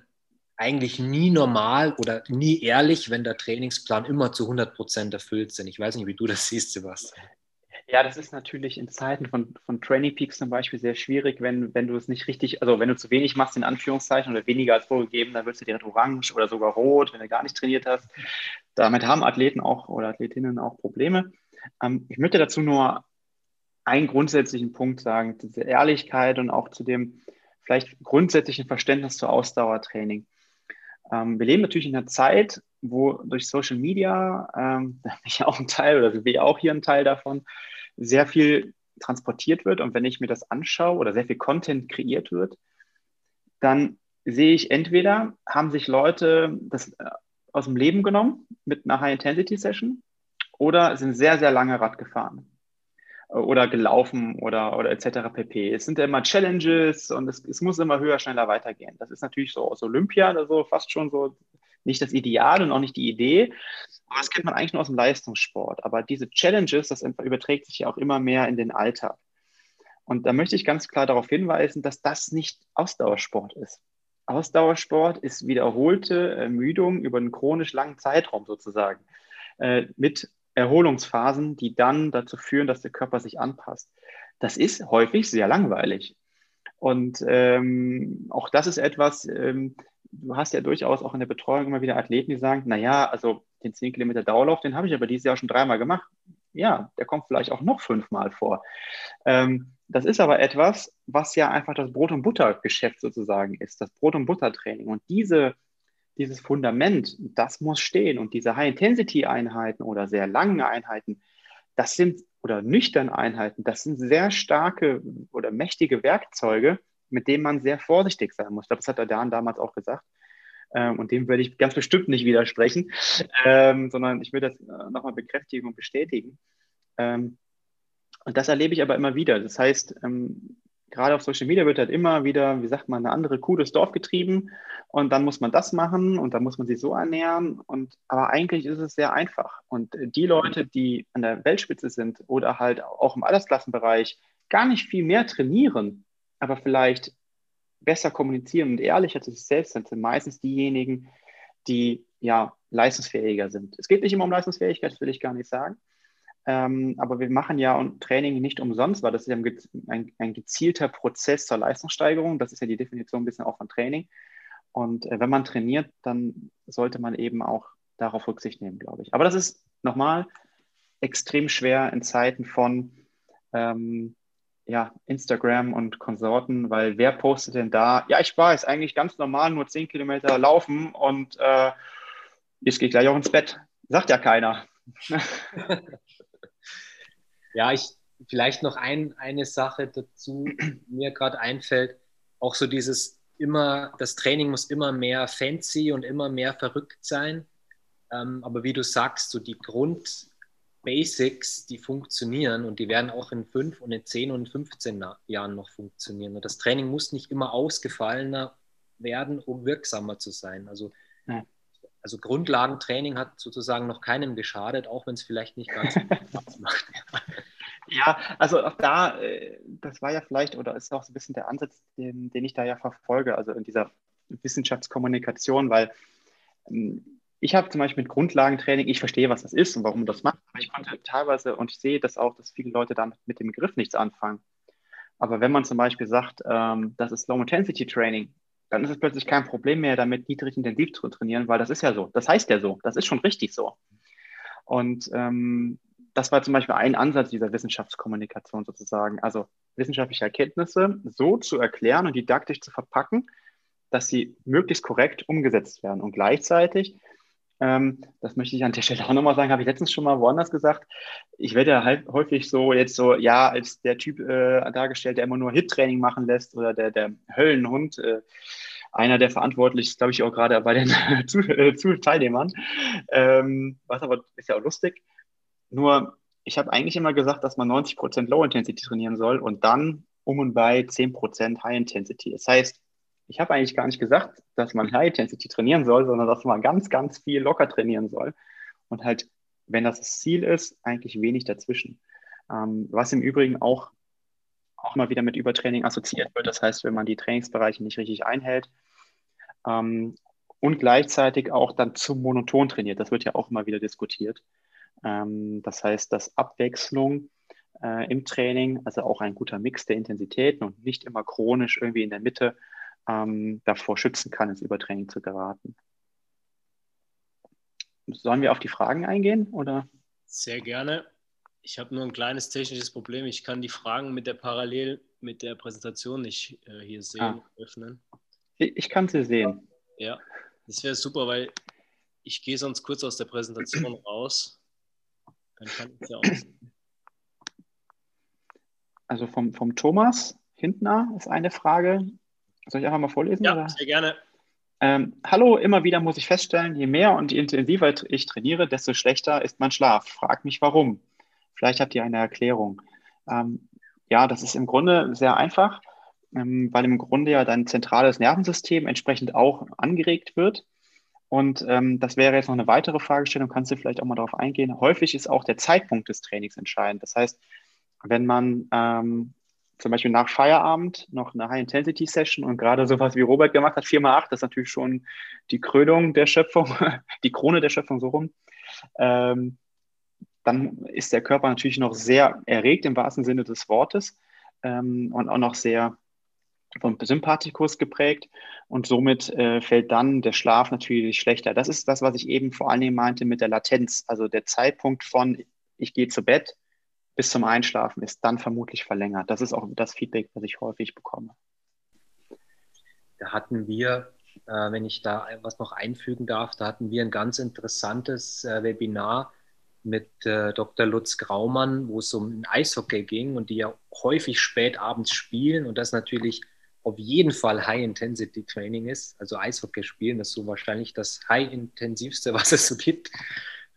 eigentlich nie normal oder nie ehrlich, wenn der Trainingsplan immer zu 100 Prozent erfüllt sind. Ich weiß nicht, wie du das siehst, Sebastian. Ja, das ist natürlich in Zeiten von, von Training Peaks zum Beispiel sehr schwierig, wenn, wenn du es nicht richtig, also wenn du zu wenig machst, in Anführungszeichen, oder weniger als vorgegeben, dann wirst du direkt orange oder sogar rot, wenn du gar nicht trainiert hast. Damit haben Athleten auch oder Athletinnen auch Probleme. Ähm, ich möchte dazu nur einen grundsätzlichen Punkt sagen, diese Ehrlichkeit und auch zu dem vielleicht grundsätzlichen Verständnis zu Ausdauertraining. Ähm, wir leben natürlich in einer Zeit, wo durch Social Media, ähm, da bin ich auch ein Teil oder wir auch hier ein Teil davon, sehr viel transportiert wird. Und wenn ich mir das anschaue oder sehr viel Content kreiert wird, dann sehe ich entweder, haben sich Leute das äh, aus dem Leben genommen mit einer High-Intensity-Session oder sind sehr, sehr lange Rad gefahren oder gelaufen oder, oder etc. pp. Es sind ja immer Challenges und es, es muss immer höher, schneller weitergehen. Das ist natürlich so aus Olympia oder so fast schon so nicht das Ideal und auch nicht die Idee. Aber das kennt man eigentlich nur aus dem Leistungssport. Aber diese Challenges, das überträgt sich ja auch immer mehr in den Alltag. Und da möchte ich ganz klar darauf hinweisen, dass das nicht Ausdauersport ist. Ausdauersport ist wiederholte Ermüdung über einen chronisch langen Zeitraum sozusagen äh, mit Erholungsphasen, die dann dazu führen, dass der Körper sich anpasst. Das ist häufig sehr langweilig. Und ähm, auch das ist etwas, ähm, du hast ja durchaus auch in der Betreuung immer wieder Athleten, die sagen, naja, also den 10 Kilometer Dauerlauf, den habe ich aber dieses Jahr schon dreimal gemacht. Ja, der kommt vielleicht auch noch fünfmal vor. Ähm, das ist aber etwas, was ja einfach das Brot- und Butter-Geschäft sozusagen ist, das Brot- und Butter-Training. Und diese, dieses Fundament, das muss stehen. Und diese High-Intensity-Einheiten oder sehr langen Einheiten, das sind, oder nüchterne Einheiten, das sind sehr starke oder mächtige Werkzeuge, mit dem man sehr vorsichtig sein muss. das hat der Dan damals auch gesagt. Ähm, und dem würde ich ganz bestimmt nicht widersprechen, ähm, sondern ich würde das äh, nochmal bekräftigen und bestätigen. Ähm, und das erlebe ich aber immer wieder. Das heißt, gerade auf Social Media wird halt immer wieder, wie sagt man, eine andere Kuh durchs Dorf getrieben und dann muss man das machen und dann muss man sich so ernähren. Und aber eigentlich ist es sehr einfach. Und die Leute, die an der Weltspitze sind oder halt auch im Altersklassenbereich gar nicht viel mehr trainieren, aber vielleicht besser kommunizieren und ehrlicher zu sich selbst sind, sind meistens diejenigen, die ja leistungsfähiger sind. Es geht nicht immer um Leistungsfähigkeit, das will ich gar nicht sagen. Ähm, aber wir machen ja Training nicht umsonst, weil das ist ja ein, ein, gezielter Prozess zur Leistungssteigerung. Das ist ja die Definition ein bisschen auch von Training. Und äh, wenn man trainiert, dann sollte man eben auch darauf Rücksicht nehmen, glaube ich. Aber das ist nochmal extrem schwer in Zeiten von ähm, ja, Instagram und Konsorten, weil wer postet denn da? Ja, ich war jetzt eigentlich ganz normal nur 10 Kilometer laufen und äh, ich gehe gleich auch ins Bett. Sagt ja keiner. ja, ich vielleicht noch ein, eine Sache dazu, mir gerade einfällt, auch so dieses immer, das Training muss immer mehr fancy und immer mehr verrückt sein. Ähm, aber wie du sagst, so die Grund, Basics, die funktionieren und die werden auch in fünf und in zehn und in 15 Jahren noch funktionieren. Und das Training muss nicht immer ausgefallener werden, um wirksamer zu sein. Also. Also Grundlagentraining hat sozusagen noch keinem geschadet, auch wenn es vielleicht nicht ganz Spaß macht. Ja, also auch da, äh, das war ja vielleicht oder ist auch so ein bisschen der Ansatz, den, den ich da ja verfolge, also in dieser Wissenschaftskommunikation, weil ähm, ich habe zum Beispiel mit Grundlagentraining, ich verstehe, was das ist und warum man das macht, aber ich konnte teilweise, und ich sehe das auch, dass viele Leute damit mit dem Begriff nichts anfangen. Aber wenn man zum Beispiel sagt, ähm, das ist Low-Intensity-Training, dann ist es plötzlich kein Problem mehr, damit niedrig intensiv zu trainieren, weil das ist ja so. Das heißt ja so. Das ist schon richtig so. Und ähm, das war zum Beispiel ein Ansatz dieser Wissenschaftskommunikation sozusagen. Also wissenschaftliche Erkenntnisse so zu erklären und didaktisch zu verpacken, dass sie möglichst korrekt umgesetzt werden und gleichzeitig ähm, das möchte ich an der Stelle auch nochmal sagen, habe ich letztens schon mal woanders gesagt. Ich werde ja halt häufig so jetzt so, ja, als der Typ äh, dargestellt, der immer nur Hit-Training machen lässt oder der, der Höllenhund. Äh, einer, der verantwortlich ist, glaube ich, auch gerade bei den zu, äh, Teilnehmern. Ähm, was aber ist ja auch lustig. Nur, ich habe eigentlich immer gesagt, dass man 90% Low Intensity trainieren soll und dann um und bei 10% High Intensity. Das heißt, ich habe eigentlich gar nicht gesagt, dass man High Intensity trainieren soll, sondern dass man ganz, ganz viel locker trainieren soll. Und halt, wenn das das Ziel ist, eigentlich wenig dazwischen. Ähm, was im Übrigen auch, auch mal wieder mit Übertraining assoziiert wird. Das heißt, wenn man die Trainingsbereiche nicht richtig einhält ähm, und gleichzeitig auch dann zu monoton trainiert. Das wird ja auch immer wieder diskutiert. Ähm, das heißt, dass Abwechslung äh, im Training, also auch ein guter Mix der Intensitäten und nicht immer chronisch irgendwie in der Mitte ähm, davor schützen kann, ins Übertraining zu geraten. Sollen wir auf die Fragen eingehen? Oder? Sehr gerne. Ich habe nur ein kleines technisches Problem. Ich kann die Fragen mit der parallel mit der Präsentation nicht äh, hier sehen, ah. öffnen. Ich, kann sie sehen. Ja, das wäre super, weil ich gehe sonst kurz aus der Präsentation raus. Dann kann ich ja auch. Also vom, vom Thomas Hintner ist eine Frage. Soll ich einfach mal vorlesen? Ja, oder? sehr gerne. Ähm, Hallo, immer wieder muss ich feststellen, je mehr und je intensiver ich trainiere, desto schlechter ist mein Schlaf. Frag mich warum. Vielleicht habt ihr eine Erklärung. Ähm, ja, das ist im Grunde sehr einfach, ähm, weil im Grunde ja dein zentrales Nervensystem entsprechend auch angeregt wird. Und ähm, das wäre jetzt noch eine weitere Fragestellung, kannst du vielleicht auch mal darauf eingehen. Häufig ist auch der Zeitpunkt des Trainings entscheidend. Das heißt, wenn man ähm, zum Beispiel nach Feierabend noch eine High-Intensity-Session und gerade sowas wie Robert gemacht hat, 4x8, das ist natürlich schon die Krönung der Schöpfung, die Krone der Schöpfung so rum. Ähm, dann ist der Körper natürlich noch sehr erregt im wahrsten Sinne des Wortes ähm, und auch noch sehr vom Sympathikus geprägt und somit äh, fällt dann der Schlaf natürlich schlechter. Das ist das, was ich eben vor allen Dingen meinte mit der Latenz, also der Zeitpunkt von ich gehe zu Bett bis zum Einschlafen ist dann vermutlich verlängert. Das ist auch das Feedback, was ich häufig bekomme. Da hatten wir, äh, wenn ich da was noch einfügen darf, da hatten wir ein ganz interessantes äh, Webinar mit äh, Dr. Lutz Graumann, wo es um Eishockey ging und die ja häufig spät abends spielen und das natürlich auf jeden Fall High-Intensity-Training ist. Also Eishockey spielen ist so wahrscheinlich das High-intensivste, was es so gibt.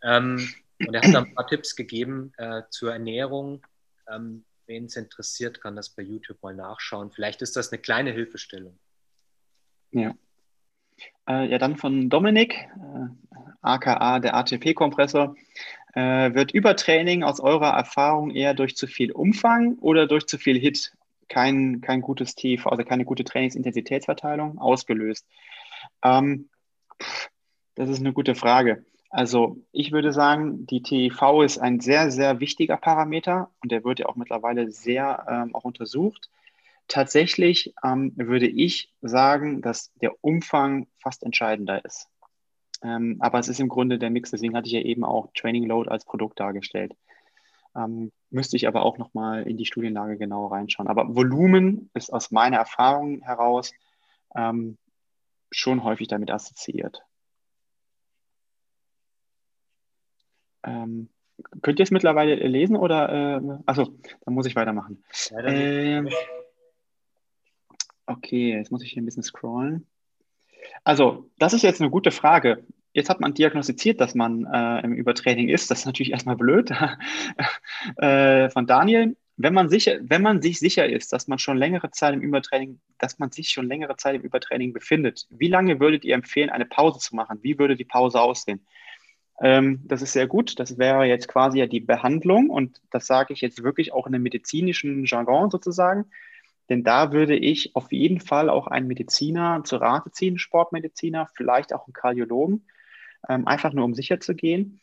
Ähm, und er hat dann ein paar Tipps gegeben äh, zur Ernährung. Ähm, Wen es interessiert, kann das bei YouTube mal nachschauen. Vielleicht ist das eine kleine Hilfestellung. Ja. Äh, ja, dann von Dominik, äh, aka der ATP-Kompressor. Äh, wird Übertraining aus eurer Erfahrung eher durch zu viel Umfang oder durch zu viel Hit, kein, kein gutes Tief, also keine gute Trainingsintensitätsverteilung ausgelöst? Ähm, das ist eine gute Frage. Also ich würde sagen, die TIV ist ein sehr, sehr wichtiger Parameter und der wird ja auch mittlerweile sehr ähm, auch untersucht. Tatsächlich ähm, würde ich sagen, dass der Umfang fast entscheidender ist. Ähm, aber es ist im Grunde der Mix, deswegen hatte ich ja eben auch Training Load als Produkt dargestellt. Ähm, müsste ich aber auch nochmal in die Studienlage genau reinschauen. Aber Volumen ist aus meiner Erfahrung heraus ähm, schon häufig damit assoziiert. Ähm, könnt ihr es mittlerweile lesen oder? Äh, achso, dann muss ich weitermachen. Ja, ähm, okay, jetzt muss ich hier ein bisschen scrollen. Also, das ist jetzt eine gute Frage. Jetzt hat man diagnostiziert, dass man äh, im Übertraining ist. Das ist natürlich erstmal blöd. äh, von Daniel, wenn man, sicher, wenn man sich sicher ist, dass man schon längere Zeit im Übertraining, dass man sich schon längere Zeit im Übertraining befindet, wie lange würdet ihr empfehlen, eine Pause zu machen? Wie würde die Pause aussehen? Ähm, das ist sehr gut. Das wäre jetzt quasi ja die Behandlung und das sage ich jetzt wirklich auch in einem medizinischen Jargon sozusagen. Denn da würde ich auf jeden Fall auch einen Mediziner zu Rate ziehen, Sportmediziner, vielleicht auch einen Kardiologen, ähm, einfach nur um sicher zu gehen.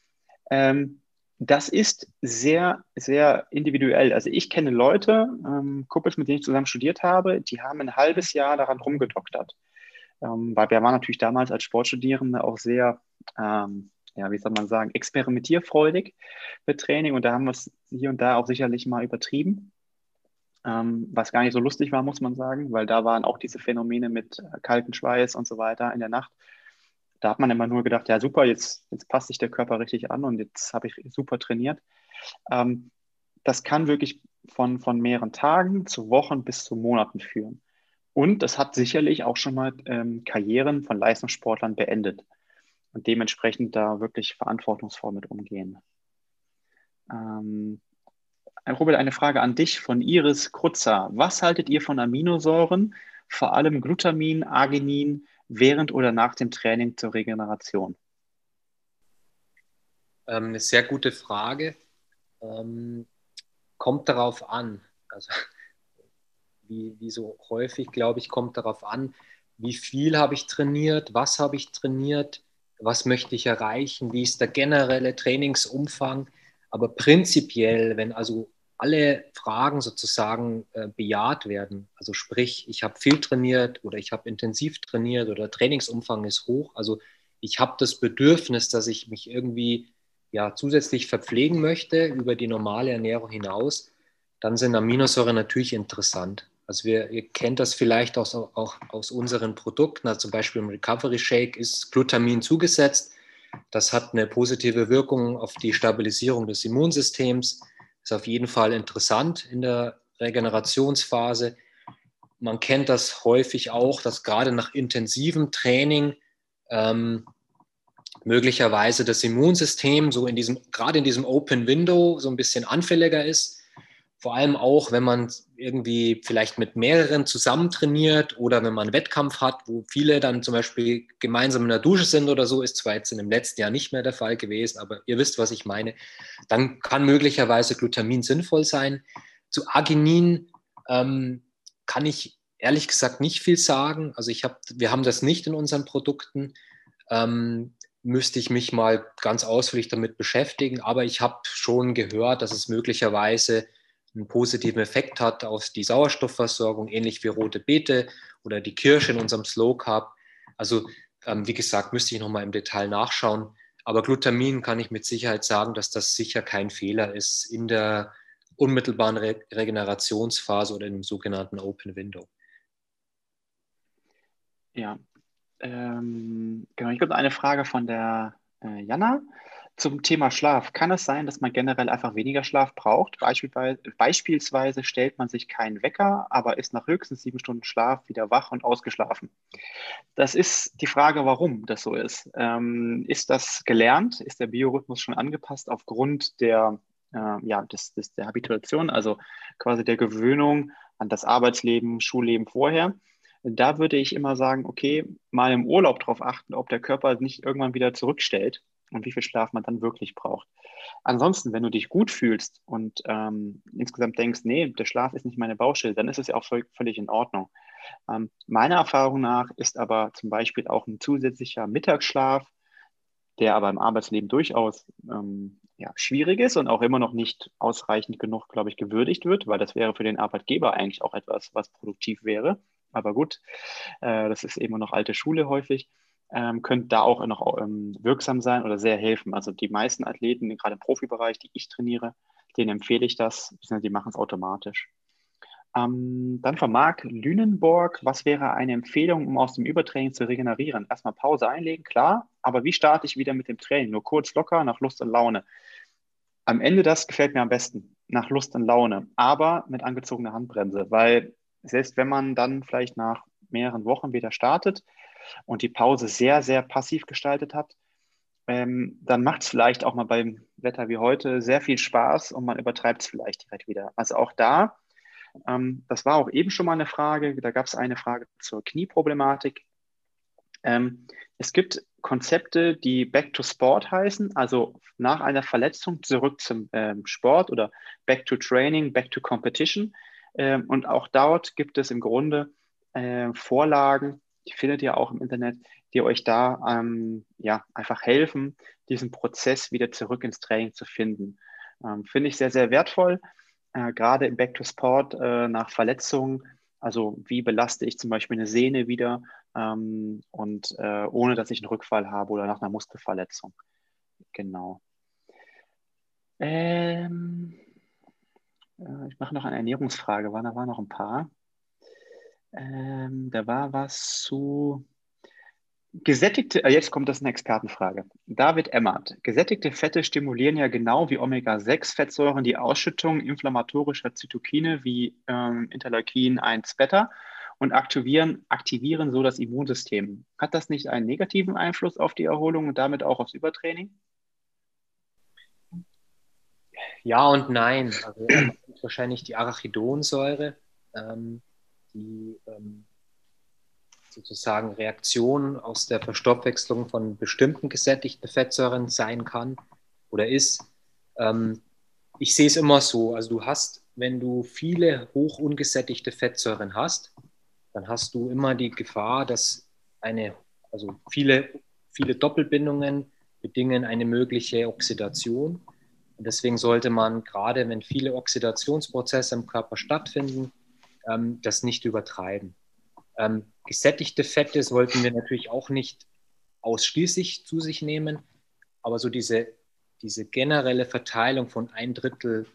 Ähm, das ist sehr, sehr individuell. Also ich kenne Leute, Kuppels, mit denen ich zusammen studiert habe, die haben ein halbes Jahr daran rumgedoktert. Weil wir waren natürlich damals als Sportstudierende auch sehr, ja, wie soll man sagen, experimentierfreudig mit Training und da haben wir es hier und da auch sicherlich mal übertrieben. Ähm, was gar nicht so lustig war, muss man sagen, weil da waren auch diese Phänomene mit äh, kalten Schweiß und so weiter in der Nacht da hat man immer nur gedacht, ja super, jetzt, jetzt passt sich der Körper richtig an und jetzt habe ich super trainiert. Ähm, das kann wirklich von, von mehreren Tagen zu Wochen bis zu Monaten führen. Und das hat sicherlich auch schon mal ähm, Karrieren von Leistungssportlern beendet und dementsprechend da wirklich verantwortungsvoll mit umgehen. Ähm, Robert, eine Frage an dich von Iris Krutzer. Was haltet ihr von Aminosäuren, vor allem Glutamin, Arginin, während oder nach dem Training zur Regeneration? Ähm, eine sehr gute Frage. Ähm, kommt darauf an. Also, wie, wie so häufig, glaube ich, kommt darauf an, wie viel habe ich trainiert, was habe ich trainiert, was möchte ich erreichen, wie ist der generelle Trainingsumfang. Aber prinzipiell, wenn also alle Fragen sozusagen äh, bejaht werden. Also sprich, ich habe viel trainiert oder ich habe intensiv trainiert oder Trainingsumfang ist hoch. Also ich habe das Bedürfnis, dass ich mich irgendwie ja, zusätzlich verpflegen möchte über die normale Ernährung hinaus, dann sind Aminosäuren natürlich interessant. Also wir, ihr kennt das vielleicht aus, auch aus unseren Produkten, also zum Beispiel im Recovery Shake ist Glutamin zugesetzt. Das hat eine positive Wirkung auf die Stabilisierung des Immunsystems ist auf jeden Fall interessant in der Regenerationsphase. Man kennt das häufig auch, dass gerade nach intensivem Training ähm, möglicherweise das Immunsystem so in diesem, gerade in diesem Open Window so ein bisschen anfälliger ist vor allem auch, wenn man irgendwie vielleicht mit mehreren zusammen trainiert oder wenn man einen Wettkampf hat, wo viele dann zum Beispiel gemeinsam in der Dusche sind oder so, ist zwar jetzt in dem letzten Jahr nicht mehr der Fall gewesen, aber ihr wisst, was ich meine, dann kann möglicherweise Glutamin sinnvoll sein. Zu Arginin ähm, kann ich ehrlich gesagt nicht viel sagen. Also ich hab, wir haben das nicht in unseren Produkten. Ähm, müsste ich mich mal ganz ausführlich damit beschäftigen, aber ich habe schon gehört, dass es möglicherweise einen positiven Effekt hat auf die Sauerstoffversorgung, ähnlich wie rote Beete oder die Kirsche in unserem Slow Carb. Also ähm, wie gesagt, müsste ich nochmal im Detail nachschauen. Aber Glutamin kann ich mit Sicherheit sagen, dass das sicher kein Fehler ist in der unmittelbaren Re Regenerationsphase oder im sogenannten Open Window. Ja, ähm, genau. Ich habe eine Frage von der äh, Jana. Zum Thema Schlaf. Kann es sein, dass man generell einfach weniger Schlaf braucht? Beispielsweise, beispielsweise stellt man sich keinen Wecker, aber ist nach höchstens sieben Stunden Schlaf wieder wach und ausgeschlafen. Das ist die Frage, warum das so ist. Ähm, ist das gelernt? Ist der Biorhythmus schon angepasst aufgrund der, äh, ja, des, des, der Habituation, also quasi der Gewöhnung an das Arbeitsleben, Schulleben vorher? Da würde ich immer sagen, okay, mal im Urlaub darauf achten, ob der Körper nicht irgendwann wieder zurückstellt und wie viel Schlaf man dann wirklich braucht. Ansonsten, wenn du dich gut fühlst und ähm, insgesamt denkst, nee, der Schlaf ist nicht meine Baustelle, dann ist es ja auch völlig in Ordnung. Ähm, meiner Erfahrung nach ist aber zum Beispiel auch ein zusätzlicher Mittagsschlaf, der aber im Arbeitsleben durchaus ähm, ja, schwierig ist und auch immer noch nicht ausreichend genug, glaube ich, gewürdigt wird, weil das wäre für den Arbeitgeber eigentlich auch etwas, was produktiv wäre. Aber gut, äh, das ist eben noch alte Schule häufig ähm, könnte da auch noch ähm, wirksam sein oder sehr helfen. Also die meisten Athleten, gerade im Profibereich, die ich trainiere, denen empfehle ich das, die machen es automatisch. Ähm, dann von Marc Lünenborg, was wäre eine Empfehlung, um aus dem Übertraining zu regenerieren? Erstmal Pause einlegen, klar, aber wie starte ich wieder mit dem Training? Nur kurz locker, nach Lust und Laune. Am Ende das gefällt mir am besten, nach Lust und Laune, aber mit angezogener Handbremse, weil selbst wenn man dann vielleicht nach mehreren Wochen wieder startet und die Pause sehr, sehr passiv gestaltet hat, ähm, dann macht es vielleicht auch mal beim Wetter wie heute sehr viel Spaß und man übertreibt es vielleicht direkt wieder. Also auch da ähm, das war auch eben schon mal eine Frage. Da gab es eine Frage zur Knieproblematik. Ähm, es gibt Konzepte, die Back to Sport heißen, also nach einer Verletzung zurück zum ähm, Sport oder Back to Training, Back to Competition. Ähm, und auch dort gibt es im Grunde äh, Vorlagen, findet ihr auch im Internet, die euch da ähm, ja, einfach helfen, diesen Prozess wieder zurück ins Training zu finden. Ähm, Finde ich sehr, sehr wertvoll äh, gerade im Back to Sport äh, nach Verletzungen. Also wie belaste ich zum Beispiel eine Sehne wieder ähm, und äh, ohne dass ich einen Rückfall habe oder nach einer Muskelverletzung. Genau. Ähm, äh, ich mache noch eine Ernährungsfrage, da waren noch ein paar. Ähm, da war was zu Gesättigte, äh, jetzt kommt das eine Expertenfrage. David Emmert. Gesättigte Fette stimulieren ja genau wie Omega-6-Fettsäuren die Ausschüttung inflammatorischer Zytokine wie ähm, Interleukin 1 Beta und aktivieren, aktivieren so das Immunsystem. Hat das nicht einen negativen Einfluss auf die Erholung und damit auch aufs Übertraining? Ja und nein. Also wahrscheinlich die Arachidonsäure, ähm, die ähm, sozusagen Reaktion aus der Verstoffwechslung von bestimmten gesättigten Fettsäuren sein kann oder ist. Ähm, ich sehe es immer so, also du hast, wenn du viele hoch ungesättigte Fettsäuren hast, dann hast du immer die Gefahr, dass eine, also viele, viele Doppelbindungen bedingen eine mögliche Oxidation. Und deswegen sollte man, gerade wenn viele Oxidationsprozesse im Körper stattfinden, ähm, das nicht übertreiben. Ähm, gesättigte Fette sollten wir natürlich auch nicht ausschließlich zu sich nehmen, aber so diese, diese generelle Verteilung von ein Drittel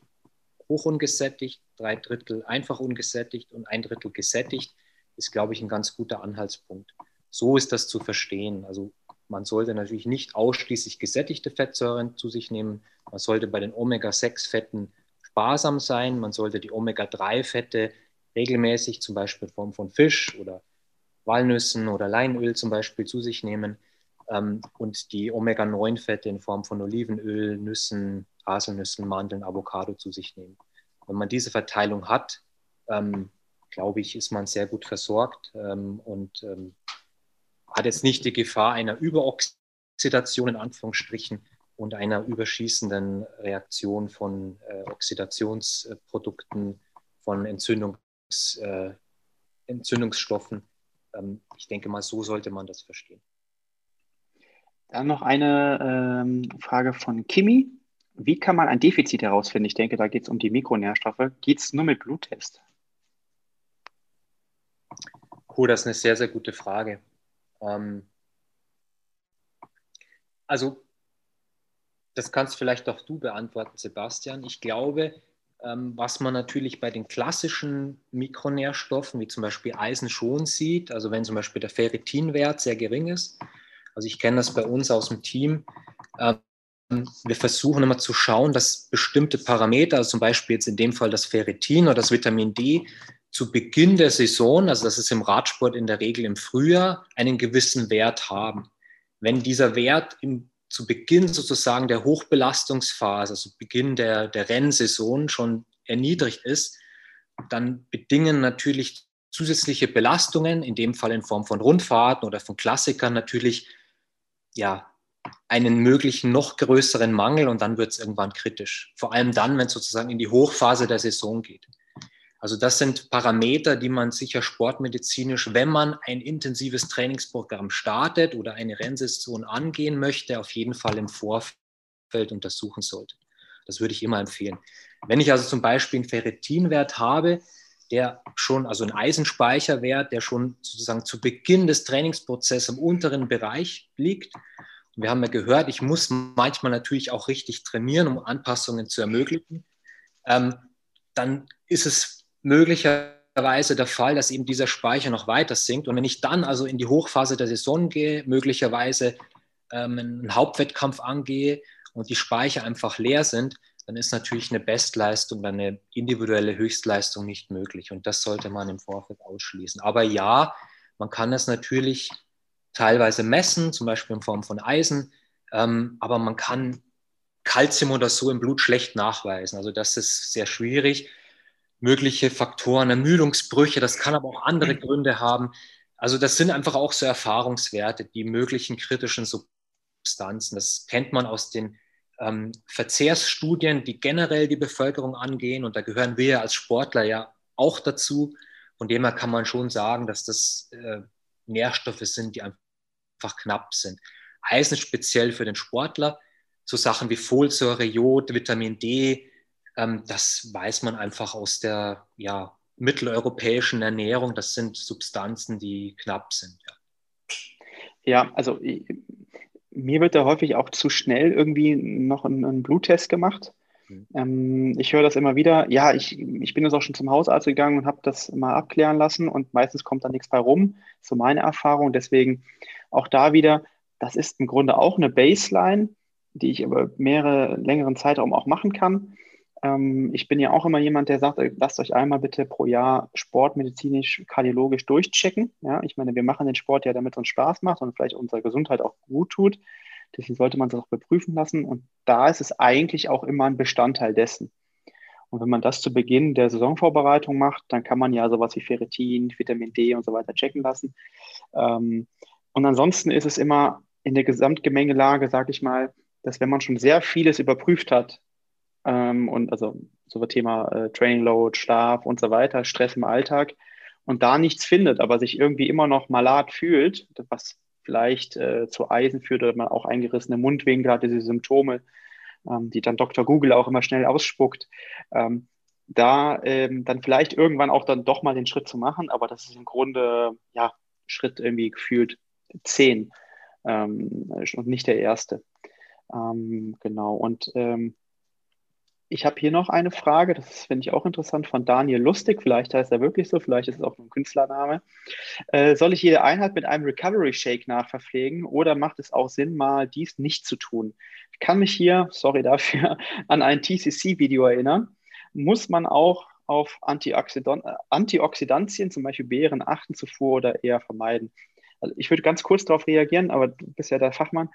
hoch ungesättigt, drei Drittel einfach ungesättigt und ein Drittel gesättigt, ist, glaube ich, ein ganz guter Anhaltspunkt. So ist das zu verstehen. Also man sollte natürlich nicht ausschließlich gesättigte Fettsäuren zu sich nehmen. Man sollte bei den Omega-6-Fetten sparsam sein. Man sollte die Omega-3-Fette regelmäßig, zum Beispiel in Form von Fisch oder Walnüssen oder Leinöl zum Beispiel zu sich nehmen ähm, und die Omega-9-Fette in Form von Olivenöl, Nüssen, Haselnüssen, Mandeln, Avocado zu sich nehmen. Wenn man diese Verteilung hat, ähm, glaube ich, ist man sehr gut versorgt ähm, und ähm, hat jetzt nicht die Gefahr einer Überoxidation in Anführungsstrichen und einer überschießenden Reaktion von äh, Oxidationsprodukten, von Entzündung Entzündungsstoffen. Ähm, ich denke mal, so sollte man das verstehen. Dann noch eine ähm, Frage von Kimi. Wie kann man ein Defizit herausfinden? Ich denke, da geht es um die Mikronährstoffe. Geht es nur mit Bluttest? Cool, das ist eine sehr, sehr gute Frage. Ähm, also, das kannst vielleicht auch du beantworten, Sebastian. Ich glaube, was man natürlich bei den klassischen Mikronährstoffen, wie zum Beispiel Eisen, schon sieht. Also wenn zum Beispiel der Ferritinwert sehr gering ist. Also ich kenne das bei uns aus dem Team. Ähm, wir versuchen immer zu schauen, dass bestimmte Parameter, also zum Beispiel jetzt in dem Fall das Ferritin oder das Vitamin D, zu Beginn der Saison, also das ist im Radsport in der Regel im Frühjahr, einen gewissen Wert haben. Wenn dieser Wert im zu Beginn sozusagen der Hochbelastungsphase, also Beginn der, der Rennsaison schon erniedrigt ist, dann bedingen natürlich zusätzliche Belastungen, in dem Fall in Form von Rundfahrten oder von Klassikern natürlich, ja, einen möglichen noch größeren Mangel und dann wird es irgendwann kritisch. Vor allem dann, wenn es sozusagen in die Hochphase der Saison geht. Also das sind Parameter, die man sicher sportmedizinisch, wenn man ein intensives Trainingsprogramm startet oder eine Rennsaison angehen möchte, auf jeden Fall im Vorfeld untersuchen sollte. Das würde ich immer empfehlen. Wenn ich also zum Beispiel einen Ferritinwert habe, der schon, also ein Eisenspeicherwert, der schon sozusagen zu Beginn des Trainingsprozesses im unteren Bereich liegt. Und wir haben ja gehört, ich muss manchmal natürlich auch richtig trainieren, um Anpassungen zu ermöglichen ähm, dann ist es möglicherweise der Fall, dass eben dieser Speicher noch weiter sinkt. Und wenn ich dann also in die Hochphase der Saison gehe, möglicherweise ähm, einen Hauptwettkampf angehe und die Speicher einfach leer sind, dann ist natürlich eine Bestleistung eine individuelle Höchstleistung nicht möglich. Und das sollte man im Vorfeld ausschließen. Aber ja, man kann es natürlich teilweise messen, zum Beispiel in Form von Eisen, ähm, aber man kann Kalzium oder so im Blut schlecht nachweisen. Also das ist sehr schwierig. Mögliche Faktoren, Ermüdungsbrüche, das kann aber auch andere mhm. Gründe haben. Also das sind einfach auch so Erfahrungswerte, die möglichen kritischen Substanzen. Das kennt man aus den ähm, Verzehrsstudien, die generell die Bevölkerung angehen. Und da gehören wir als Sportler ja auch dazu. Von dem her kann man schon sagen, dass das äh, Nährstoffe sind, die einfach knapp sind. Eisen speziell für den Sportler, so Sachen wie Folsäure, Jod, Vitamin D, das weiß man einfach aus der ja, mitteleuropäischen Ernährung. Das sind Substanzen, die knapp sind. Ja, ja also mir wird da häufig auch zu schnell irgendwie noch ein, ein Bluttest gemacht. Mhm. Ähm, ich höre das immer wieder. Ja, ich, ich bin jetzt auch schon zum Hausarzt gegangen und habe das mal abklären lassen und meistens kommt da nichts bei rum. So meine Erfahrung. Deswegen auch da wieder, das ist im Grunde auch eine Baseline, die ich über mehrere längeren Zeitraum auch machen kann. Ähm, ich bin ja auch immer jemand, der sagt, lasst euch einmal bitte pro Jahr sportmedizinisch, kardiologisch durchchecken. Ja, ich meine, wir machen den Sport ja, damit es uns Spaß macht und vielleicht unserer Gesundheit auch gut tut. Deswegen sollte man es auch beprüfen lassen. Und da ist es eigentlich auch immer ein Bestandteil dessen. Und wenn man das zu Beginn der Saisonvorbereitung macht, dann kann man ja sowas wie Ferritin, Vitamin D und so weiter checken lassen. Ähm, und ansonsten ist es immer in der Gesamtgemengelage, sage ich mal, dass wenn man schon sehr vieles überprüft hat, ähm, und also so das Thema äh, Training Load, Schlaf und so weiter, Stress im Alltag und da nichts findet, aber sich irgendwie immer noch malat fühlt, was vielleicht äh, zu Eisen führt oder man auch eingerissene Mundwinkel hat, diese Symptome, ähm, die dann Dr. Google auch immer schnell ausspuckt, ähm, da ähm, dann vielleicht irgendwann auch dann doch mal den Schritt zu machen, aber das ist im Grunde, ja, Schritt irgendwie gefühlt zehn ähm, und nicht der erste. Ähm, genau, und ähm, ich habe hier noch eine Frage, das finde ich auch interessant, von Daniel Lustig. Vielleicht heißt er wirklich so, vielleicht ist es auch nur ein Künstlername. Äh, soll ich jede Einheit mit einem Recovery Shake nachverpflegen oder macht es auch Sinn, mal dies nicht zu tun? Ich kann mich hier, sorry dafür, an ein TCC-Video erinnern. Muss man auch auf Antioxidant Antioxidantien, zum Beispiel Beeren, achten zuvor oder eher vermeiden? Also ich würde ganz kurz darauf reagieren, aber du bist ja der Fachmann.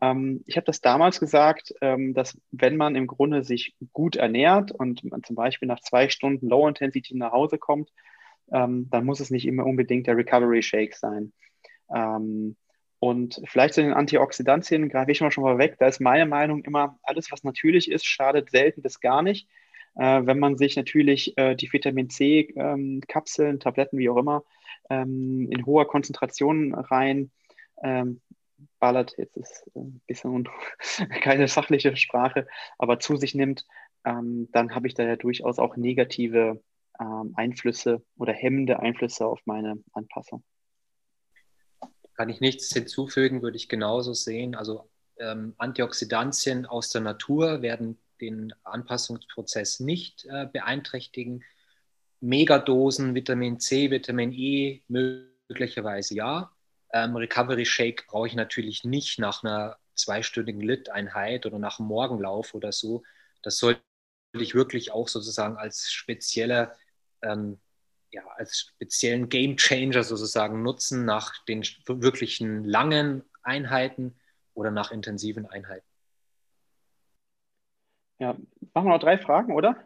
Ähm, ich habe das damals gesagt, ähm, dass wenn man im Grunde sich gut ernährt und man zum Beispiel nach zwei Stunden Low Intensity nach Hause kommt, ähm, dann muss es nicht immer unbedingt der Recovery Shake sein. Ähm, und vielleicht zu den Antioxidantien greife ich mal schon mal weg. Da ist meine Meinung immer, alles, was natürlich ist, schadet selten bis gar nicht. Äh, wenn man sich natürlich äh, die Vitamin C-Kapseln, ähm, Tabletten, wie auch immer, ähm, in hoher Konzentration rein ähm, ballert, jetzt ist ein bisschen keine fachliche Sprache, aber zu sich nimmt, ähm, dann habe ich da ja durchaus auch negative ähm, Einflüsse oder hemmende Einflüsse auf meine Anpassung. Kann ich nichts hinzufügen, würde ich genauso sehen. Also ähm, Antioxidantien aus der Natur werden den Anpassungsprozess nicht äh, beeinträchtigen. Megadosen Vitamin C, Vitamin E möglicherweise ja. Ähm, Recovery Shake brauche ich natürlich nicht nach einer zweistündigen Lit-Einheit oder nach einem Morgenlauf oder so. Das sollte ich wirklich auch sozusagen als spezieller, ähm, ja, als speziellen Game Changer sozusagen nutzen nach den wirklichen langen Einheiten oder nach intensiven Einheiten. Ja, machen wir noch drei Fragen, oder?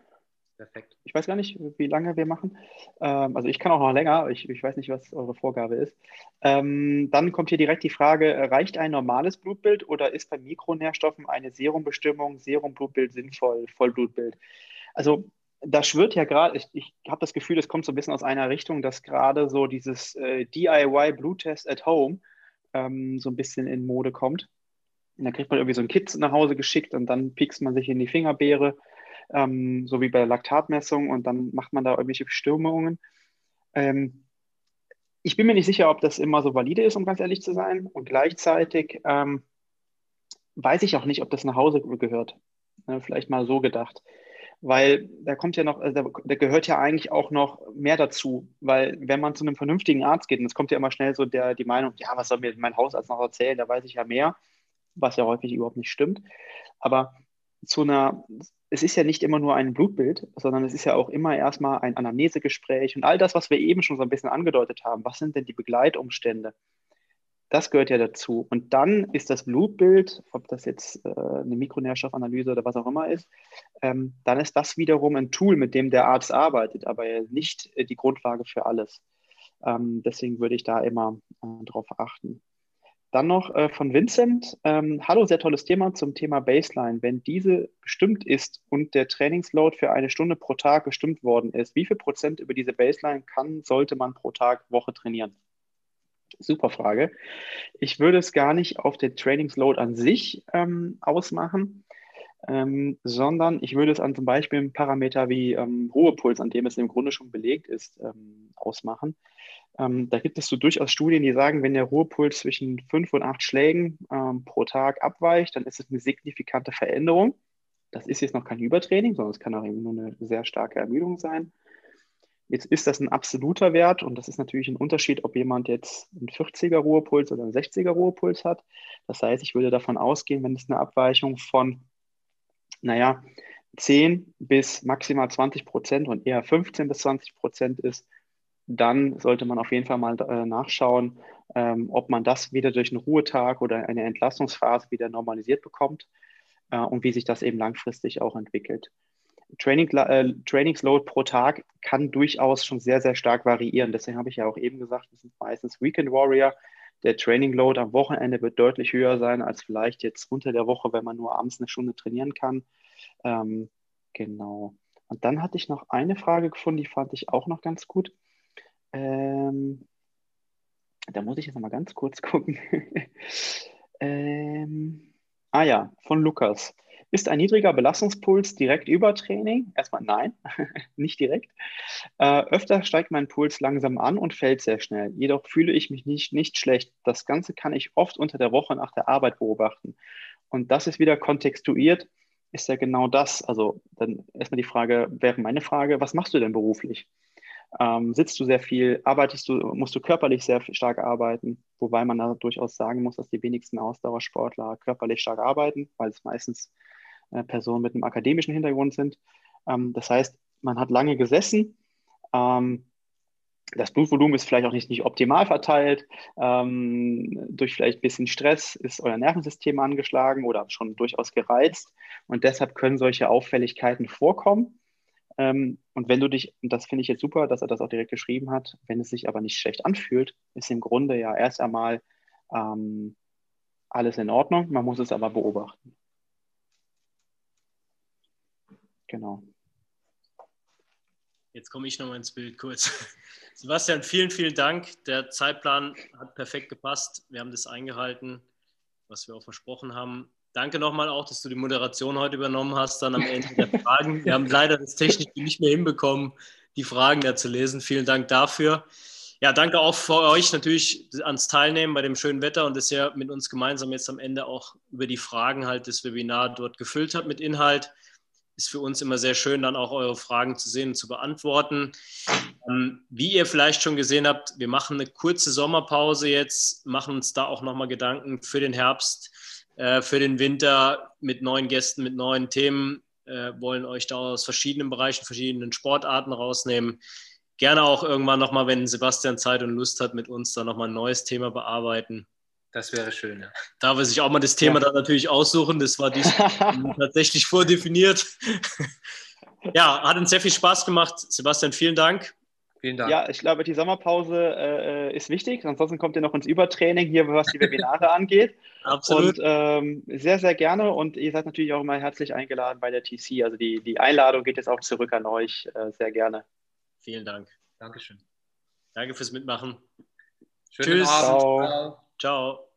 Perfekt. Ich weiß gar nicht, wie lange wir machen. Ähm, also ich kann auch noch länger. Ich, ich weiß nicht, was eure Vorgabe ist. Ähm, dann kommt hier direkt die Frage, reicht ein normales Blutbild oder ist bei Mikronährstoffen eine Serumbestimmung, Serumblutbild sinnvoll, Vollblutbild? Also da schwirrt ja gerade, ich, ich habe das Gefühl, es kommt so ein bisschen aus einer Richtung, dass gerade so dieses äh, DIY-Bluttest at Home ähm, so ein bisschen in Mode kommt. Und dann kriegt man irgendwie so ein Kit nach Hause geschickt und dann piekst man sich in die Fingerbeere ähm, so wie bei der Laktatmessung und dann macht man da irgendwelche Bestimmungen. Ähm, ich bin mir nicht sicher, ob das immer so valide ist, um ganz ehrlich zu sein. Und gleichzeitig ähm, weiß ich auch nicht, ob das nach Hause gehört. Ne, vielleicht mal so gedacht. weil da kommt ja noch, also da, gehört ja eigentlich auch noch mehr dazu, weil wenn man zu einem vernünftigen Arzt geht, und es kommt ja immer schnell so der, die Meinung, ja, was soll mir mein Hausarzt noch erzählen, da weiß ich ja mehr, was ja häufig überhaupt nicht stimmt. Aber zu einer, es ist ja nicht immer nur ein Blutbild, sondern es ist ja auch immer erstmal ein Anamnesegespräch und all das, was wir eben schon so ein bisschen angedeutet haben. Was sind denn die Begleitumstände? Das gehört ja dazu. Und dann ist das Blutbild, ob das jetzt äh, eine Mikronährstoffanalyse oder was auch immer ist, ähm, dann ist das wiederum ein Tool, mit dem der Arzt arbeitet, aber nicht äh, die Grundlage für alles. Ähm, deswegen würde ich da immer äh, drauf achten. Dann noch äh, von Vincent. Ähm, Hallo, sehr tolles Thema zum Thema Baseline. Wenn diese bestimmt ist und der Trainingsload für eine Stunde pro Tag bestimmt worden ist, wie viel Prozent über diese Baseline kann, sollte man pro Tag, Woche trainieren? Super Frage. Ich würde es gar nicht auf den Trainingsload an sich ähm, ausmachen, ähm, sondern ich würde es an zum Beispiel einem Parameter wie ähm, Ruhepuls, an dem es im Grunde schon belegt ist, ähm, ausmachen. Ähm, da gibt es so durchaus Studien, die sagen, wenn der Ruhepuls zwischen fünf und acht Schlägen ähm, pro Tag abweicht, dann ist es eine signifikante Veränderung. Das ist jetzt noch kein Übertraining, sondern es kann auch eben nur eine sehr starke Ermüdung sein. Jetzt ist das ein absoluter Wert und das ist natürlich ein Unterschied, ob jemand jetzt einen 40er Ruhepuls oder einen 60er Ruhepuls hat. Das heißt, ich würde davon ausgehen, wenn es eine Abweichung von, naja, 10 bis maximal 20 Prozent und eher 15 bis 20 Prozent ist, dann sollte man auf jeden Fall mal äh, nachschauen, ähm, ob man das wieder durch einen Ruhetag oder eine Entlastungsphase wieder normalisiert bekommt äh, und wie sich das eben langfristig auch entwickelt. Training, äh, Trainingsload pro Tag kann durchaus schon sehr, sehr stark variieren. Deswegen habe ich ja auch eben gesagt, das sind meistens Weekend Warrior. Der Training Load am Wochenende wird deutlich höher sein als vielleicht jetzt unter der Woche, wenn man nur abends eine Stunde trainieren kann. Ähm, genau. Und dann hatte ich noch eine Frage gefunden, die fand ich auch noch ganz gut. Ähm, da muss ich jetzt noch mal ganz kurz gucken. ähm, ah ja, von Lukas. Ist ein niedriger Belastungspuls direkt über Training? Erstmal nein, nicht direkt. Äh, öfter steigt mein Puls langsam an und fällt sehr schnell. Jedoch fühle ich mich nicht, nicht schlecht. Das Ganze kann ich oft unter der Woche nach der Arbeit beobachten. Und das ist wieder kontextuiert, ist ja genau das. Also dann erstmal die Frage, wäre meine Frage, was machst du denn beruflich? Ähm, sitzt du sehr viel, arbeitest du, musst du körperlich sehr stark arbeiten, wobei man da durchaus sagen muss, dass die wenigsten Ausdauersportler körperlich stark arbeiten, weil es meistens äh, Personen mit einem akademischen Hintergrund sind. Ähm, das heißt, man hat lange gesessen. Ähm, das Blutvolumen ist vielleicht auch nicht, nicht optimal verteilt. Ähm, durch vielleicht ein bisschen Stress ist euer Nervensystem angeschlagen oder schon durchaus gereizt. Und deshalb können solche Auffälligkeiten vorkommen. Ähm, und wenn du dich, und das finde ich jetzt super, dass er das auch direkt geschrieben hat, wenn es sich aber nicht schlecht anfühlt, ist im Grunde ja erst einmal ähm, alles in Ordnung. Man muss es aber beobachten. Genau. Jetzt komme ich nochmal ins Bild kurz. Sebastian, vielen, vielen Dank. Der Zeitplan hat perfekt gepasst. Wir haben das eingehalten, was wir auch versprochen haben. Danke nochmal auch, dass du die Moderation heute übernommen hast, dann am Ende der Fragen. Wir haben leider das technisch nicht mehr hinbekommen, die Fragen da zu lesen. Vielen Dank dafür. Ja, danke auch für euch natürlich ans Teilnehmen bei dem schönen Wetter und dass ihr mit uns gemeinsam jetzt am Ende auch über die Fragen halt das Webinar dort gefüllt habt mit Inhalt. Ist für uns immer sehr schön, dann auch eure Fragen zu sehen und zu beantworten. Ähm, wie ihr vielleicht schon gesehen habt, wir machen eine kurze Sommerpause jetzt, machen uns da auch nochmal Gedanken für den Herbst äh, für den Winter mit neuen Gästen, mit neuen Themen, äh, wollen euch da aus verschiedenen Bereichen, verschiedenen Sportarten rausnehmen. Gerne auch irgendwann nochmal, wenn Sebastian Zeit und Lust hat, mit uns da nochmal ein neues Thema bearbeiten. Das wäre schön, ja. Darf er sich auch mal das Thema ja. dann natürlich aussuchen. Das war tatsächlich vordefiniert. ja, hat uns sehr viel Spaß gemacht. Sebastian, vielen Dank. Vielen Dank. Ja, ich glaube, die Sommerpause äh, ist wichtig. Ansonsten kommt ihr noch ins Übertraining hier, was die Webinare angeht. Absolut. Und ähm, sehr, sehr gerne. Und ihr seid natürlich auch immer herzlich eingeladen bei der TC. Also die, die Einladung geht jetzt auch zurück an euch. Äh, sehr gerne. Vielen Dank. Dankeschön. Danke fürs Mitmachen. Schönen Tschüss. Abend. Ciao. Ciao.